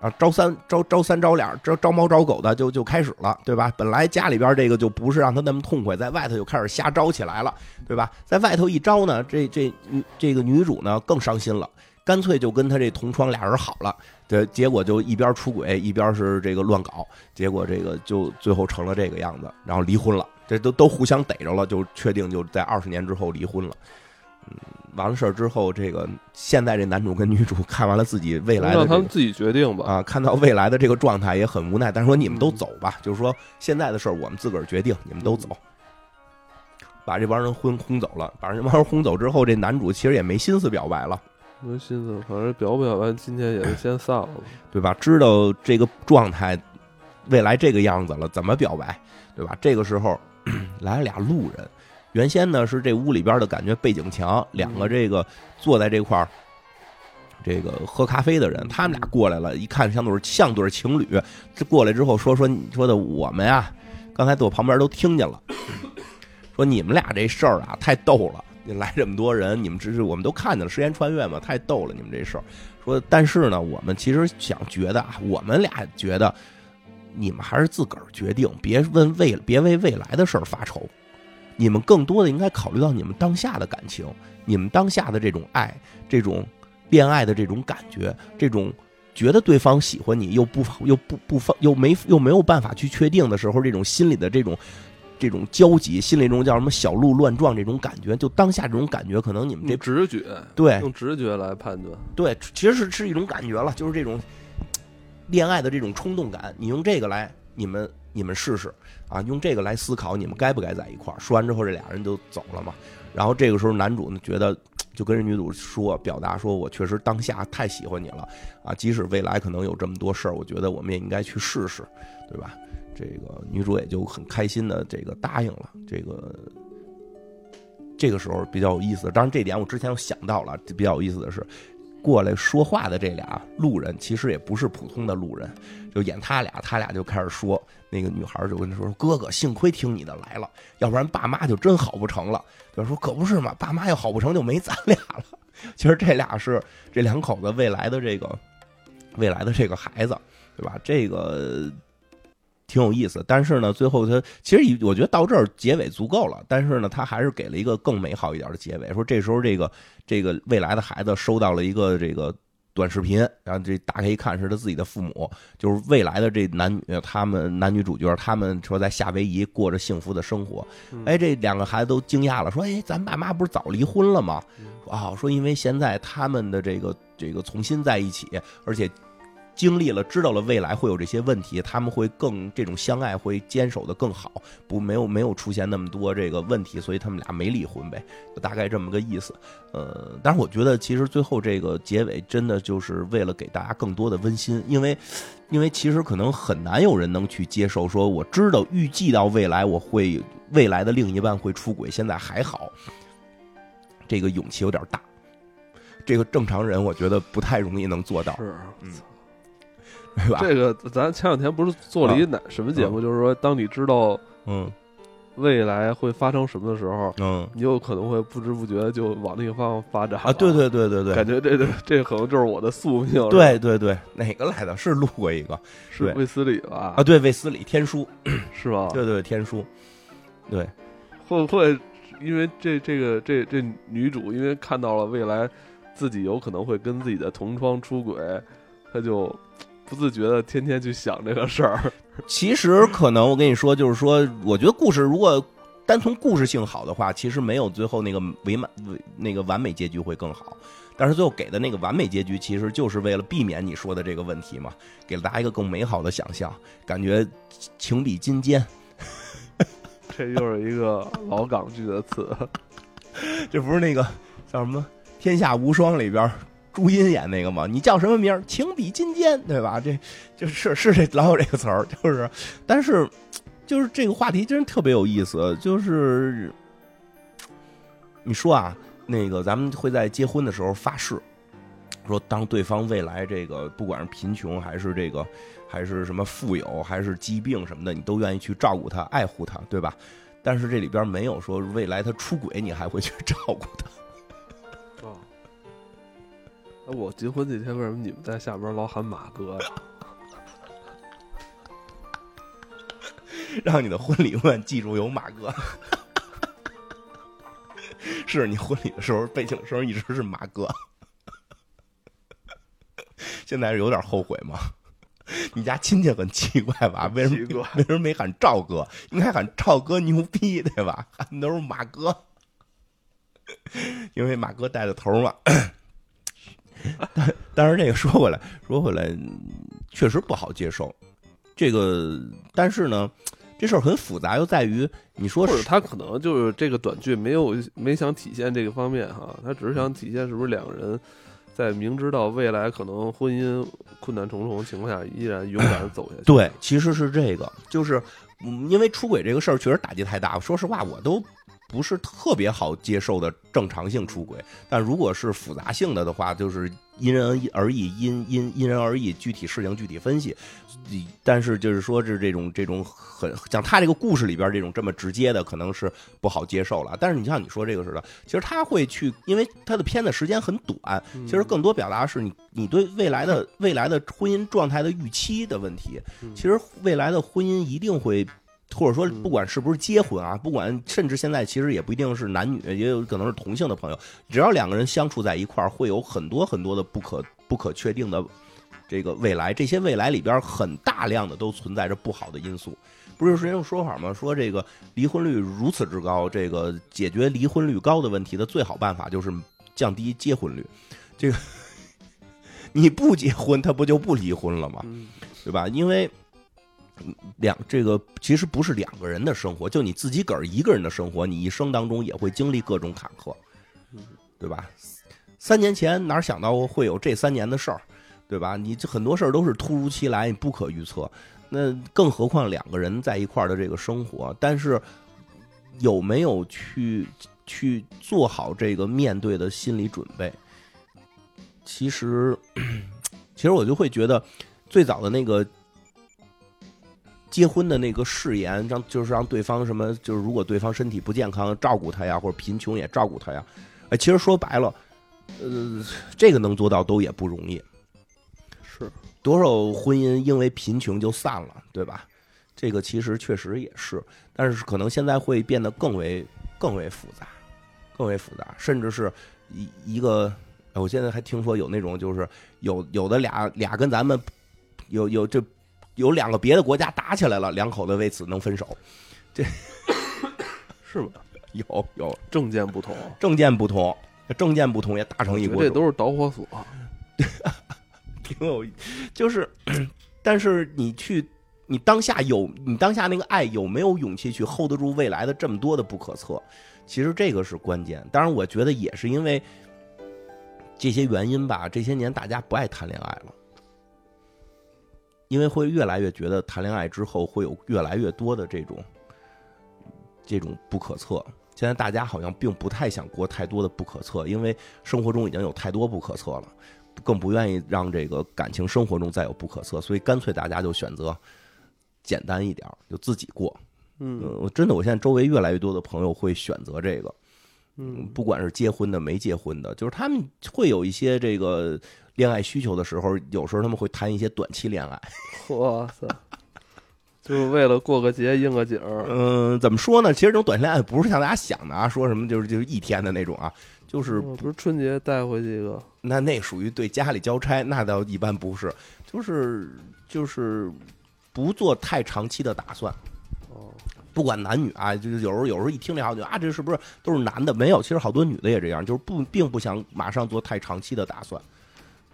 啊，招三招招三招两招招猫招狗的就就开始了，对吧？本来家里边这个就不是让他那么痛快，在外头就开始瞎招起来了，对吧？在外头一招呢，这这这个女主呢更伤心了，干脆就跟他这同窗俩人好了，这，结果就一边出轨一边是这个乱搞，结果这个就最后成了这个样子，然后离婚了，这都都互相逮着了，就确定就在二十年之后离婚了。嗯，完了事儿之后，这个现在这男主跟女主看完了自己未来的、这个，让他们自己决定吧。啊，看到未来的这个状态也很无奈，但是说你们都走吧，就是说现在的事儿我们自个儿决定，你们都走，把这帮人轰轰走了。把这帮人轰走之后，这男主其实也没心思表白了，没心思，反正表不表白，今天也是先散了，对吧？知道这个状态，未来这个样子了，怎么表白，对吧？这个时候 来了俩路人。原先呢是这屋里边的感觉背景墙，两个这个坐在这块儿，这个喝咖啡的人，他们俩过来了，一看像对像对情侣，这过来之后说说你说的我们呀，刚才在我旁边都听见了，说你们俩这事儿啊太逗了，你来这么多人，你们只是我们都看见了，时间穿越嘛，太逗了，你们这事儿。说但是呢，我们其实想觉得啊，我们俩觉得你们还是自个儿决定，别问未别为未来的事儿发愁，你们更多的应该考虑到你们当下的感情，你们当下的这种爱，这种。恋爱的这种感觉，这种觉得对方喜欢你又不又不不放又没又没有办法去确定的时候，这种心里的这种这种焦急，心里中叫什么小鹿乱撞这种感觉，就当下这种感觉，可能你们这直觉对用直觉来判断，对，其实是是一种感觉了，就是这种恋爱的这种冲动感，你用这个来，你们你们试试啊，用这个来思考你们该不该在一块儿。说完之后，这俩人就走了嘛。然后这个时候，男主呢觉得。就跟人女主说，表达说我确实当下太喜欢你了啊！即使未来可能有这么多事儿，我觉得我们也应该去试试，对吧？这个女主也就很开心的这个答应了。这个这个时候比较有意思，当然这点我之前有想到了。比较有意思的是，过来说话的这俩路人其实也不是普通的路人，就演他俩，他俩就开始说。那个女孩就跟他说：“哥哥，幸亏听你的来了，要不然爸妈就真好不成了。”就说：“可不是嘛，爸妈要好不成，就没咱俩了。”其实这俩是这两口子未来的这个未来的这个孩子，对吧？这个挺有意思。但是呢，最后他其实我觉得到这儿结尾足够了。但是呢，他还是给了一个更美好一点的结尾，说这时候这个这个未来的孩子收到了一个这个。短视频，然后这打开一看是他自己的父母，就是未来的这男女，他们男女主角，他们说在夏威夷过着幸福的生活。哎，这两个孩子都惊讶了，说：“哎，咱爸妈不是早离婚了吗？”啊，说因为现在他们的这个这个重新在一起，而且。经历了，知道了未来会有这些问题，他们会更这种相爱会坚守的更好，不没有没有出现那么多这个问题，所以他们俩没离婚呗，就大概这么个意思。呃，但是我觉得其实最后这个结尾真的就是为了给大家更多的温馨，因为因为其实可能很难有人能去接受，说我知道预计到未来我会未来的另一半会出轨，现在还好，这个勇气有点大，这个正常人我觉得不太容易能做到。是，嗯。这个咱前两天不是做了一哪什么节目？就是说，当你知道嗯未来会发生什么的时候，嗯，你有可能会不知不觉就往那个方向发展啊！对对对对对，感觉这这这可能就是我的宿命。对对对，哪个来的？是录过一个，是卫斯理吧？啊，对，卫斯理天书 是吧？对对，天书，对，会不会因为这这个这这女主因为看到了未来自己有可能会跟自己的同窗出轨，她就。不自觉的天天去想这个事儿，其实可能我跟你说，就是说，我觉得故事如果单从故事性好的话，其实没有最后那个完满那个完美结局会更好。但是最后给的那个完美结局，其实就是为了避免你说的这个问题嘛，给了大家一个更美好的想象，感觉情比金坚。这又是一个老港剧的词，这不是那个叫什么《天下无双》里边。朱茵演那个嘛，你叫什么名？情比金坚，对吧？这就是是这老有这个词儿，就是，但是就是这个话题真特别有意思。就是你说啊，那个咱们会在结婚的时候发誓，说当对方未来这个不管是贫穷还是这个还是什么富有还是疾病什么的，你都愿意去照顾他、爱护他，对吧？但是这里边没有说未来他出轨，你还会去 照顾他。我结婚那天，为什么你们在下边老喊马哥呀？让你的婚礼永远记住有马哥。是你婚礼的时候背景声一直是马哥。现在是有点后悔吗？你家亲戚很奇怪吧？为什么为什么没喊赵哥？应该喊赵哥牛逼对吧？喊的都是马哥，因为马哥带的头嘛。但但是这个说回来，说回来，确实不好接受。这个，但是呢，这事儿很复杂，又在于你说是他可能就是这个短剧没有没想体现这个方面哈，他只是想体现是不是两个人在明知道未来可能婚姻困难重重的情况下，依然勇敢走下去。对，其实是这个，就是因为出轨这个事儿确实打击太大。说实话，我都不是特别好接受的正常性出轨。但如果是复杂性的的话，就是因人而异，因因因人而异，具体事情具体分析。但是就是说是这种这种很像他这个故事里边这种这么直接的，可能是不好接受了。但是你像你说这个似的，其实他会去，因为他的片子时间很短，其实更多表达是你你对未来的未来的婚姻状态的预期的问题。其实未来的婚姻一定会。或者说，不管是不是结婚啊，不管甚至现在其实也不一定是男女，也有可能是同性的朋友，只要两个人相处在一块儿，会有很多很多的不可不可确定的这个未来。这些未来里边很大量的都存在着不好的因素。不是有种说法吗？说这个离婚率如此之高，这个解决离婚率高的问题的最好办法就是降低结婚率。这个 你不结婚，他不就不离婚了吗？对吧？因为。两这个其实不是两个人的生活，就你自己个儿一个人的生活，你一生当中也会经历各种坎坷，对吧？三年前哪想到会有这三年的事儿，对吧？你这很多事儿都是突如其来，你不可预测。那更何况两个人在一块儿的这个生活，但是有没有去去做好这个面对的心理准备？其实，其实我就会觉得最早的那个。结婚的那个誓言，让就是让对方什么，就是如果对方身体不健康，照顾他呀，或者贫穷也照顾他呀。哎，其实说白了，呃，这个能做到都也不容易。是多少婚姻因为贫穷就散了，对吧？这个其实确实也是，但是可能现在会变得更为更为复杂，更为复杂，甚至是一一个，我现在还听说有那种，就是有有的俩俩跟咱们有有这。有两个别的国家打起来了，两口子为此能分手，这 是吗？有有政见不同，政见不同，政见不同也打成一锅。这都是导火索，挺有，就是，但是你去，你当下有，你当下那个爱有没有勇气去 hold 得住未来的这么多的不可测？其实这个是关键。当然，我觉得也是因为这些原因吧。这些年大家不爱谈恋爱了。因为会越来越觉得谈恋爱之后会有越来越多的这种，这种不可测。现在大家好像并不太想过太多的不可测，因为生活中已经有太多不可测了，更不愿意让这个感情生活中再有不可测，所以干脆大家就选择简单一点，就自己过。嗯，我真的，我现在周围越来越多的朋友会选择这个。嗯，不管是结婚的没结婚的，就是他们会有一些这个。恋爱需求的时候，有时候他们会谈一些短期恋爱。哇塞，就是为了过个节应个景儿。嗯，怎么说呢？其实这种短期恋爱不是像大家想的啊，说什么就是就是一天的那种啊，就是不是春节带回去一个？那那属于对家里交差，那倒一般不是，就是就是不做太长期的打算。哦，不管男女啊，就是有时候有时候一听这话就啊，这是不是都是男的？没有，其实好多女的也这样，就是不并不想马上做太长期的打算。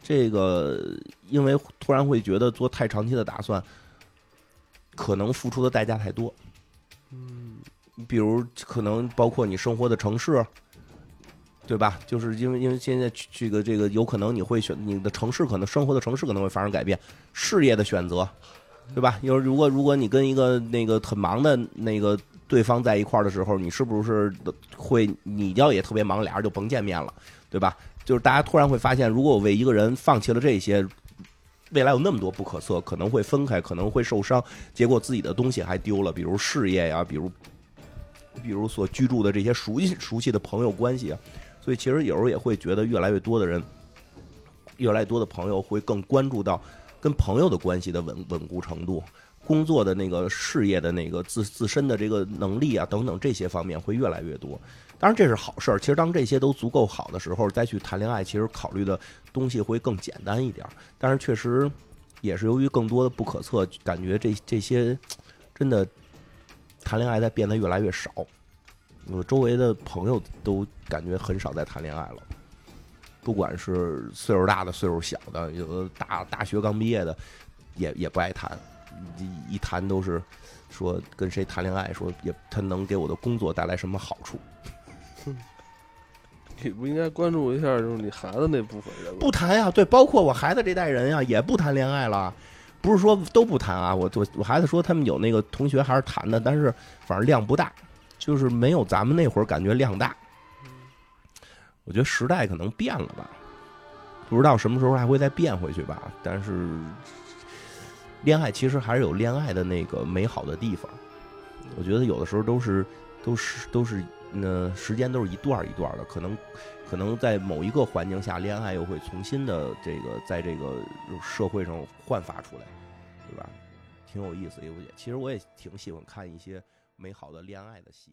这个，因为突然会觉得做太长期的打算，可能付出的代价太多。嗯，比如可能包括你生活的城市，对吧？就是因为因为现在这个这个有可能你会选你的城市，可能生活的城市可能会发生改变，事业的选择，对吧？因为如果如果你跟一个那个很忙的那个对方在一块儿的时候，你是不是会你要也特别忙，俩人就甭见面了，对吧？就是大家突然会发现，如果我为一个人放弃了这些，未来有那么多不可测，可能会分开，可能会受伤，结果自己的东西还丢了，比如事业呀，比如，比如所居住的这些熟悉熟悉的朋友关系啊，所以其实有时候也会觉得，越来越多的人，越来越多的朋友会更关注到跟朋友的关系的稳稳固程度，工作的那个事业的那个自自身的这个能力啊等等这些方面会越来越多。当然这是好事儿。其实当这些都足够好的时候，再去谈恋爱，其实考虑的东西会更简单一点。但是确实也是由于更多的不可测，感觉这这些真的谈恋爱在变得越来越少。我周围的朋友都感觉很少在谈恋爱了，不管是岁数大的、岁数小的，有的大大学刚毕业的也也不爱谈，一谈都是说跟谁谈恋爱，说也他能给我的工作带来什么好处。你不应该关注一下，就是你孩子那部分人不谈呀？对，包括我孩子这代人呀，也不谈恋爱了。不是说都不谈啊，我我我孩子说他们有那个同学还是谈的，但是反正量不大。就是没有咱们那会儿感觉量大。我觉得时代可能变了吧，不知道什么时候还会再变回去吧。但是，恋爱其实还是有恋爱的那个美好的地方。我觉得有的时候都是都是都是，呃，时间都是一段一段的，可能可能在某一个环境下，恋爱又会重新的这个在这个社会上焕发出来，对吧？挺有意思也。其实我也挺喜欢看一些美好的恋爱的戏。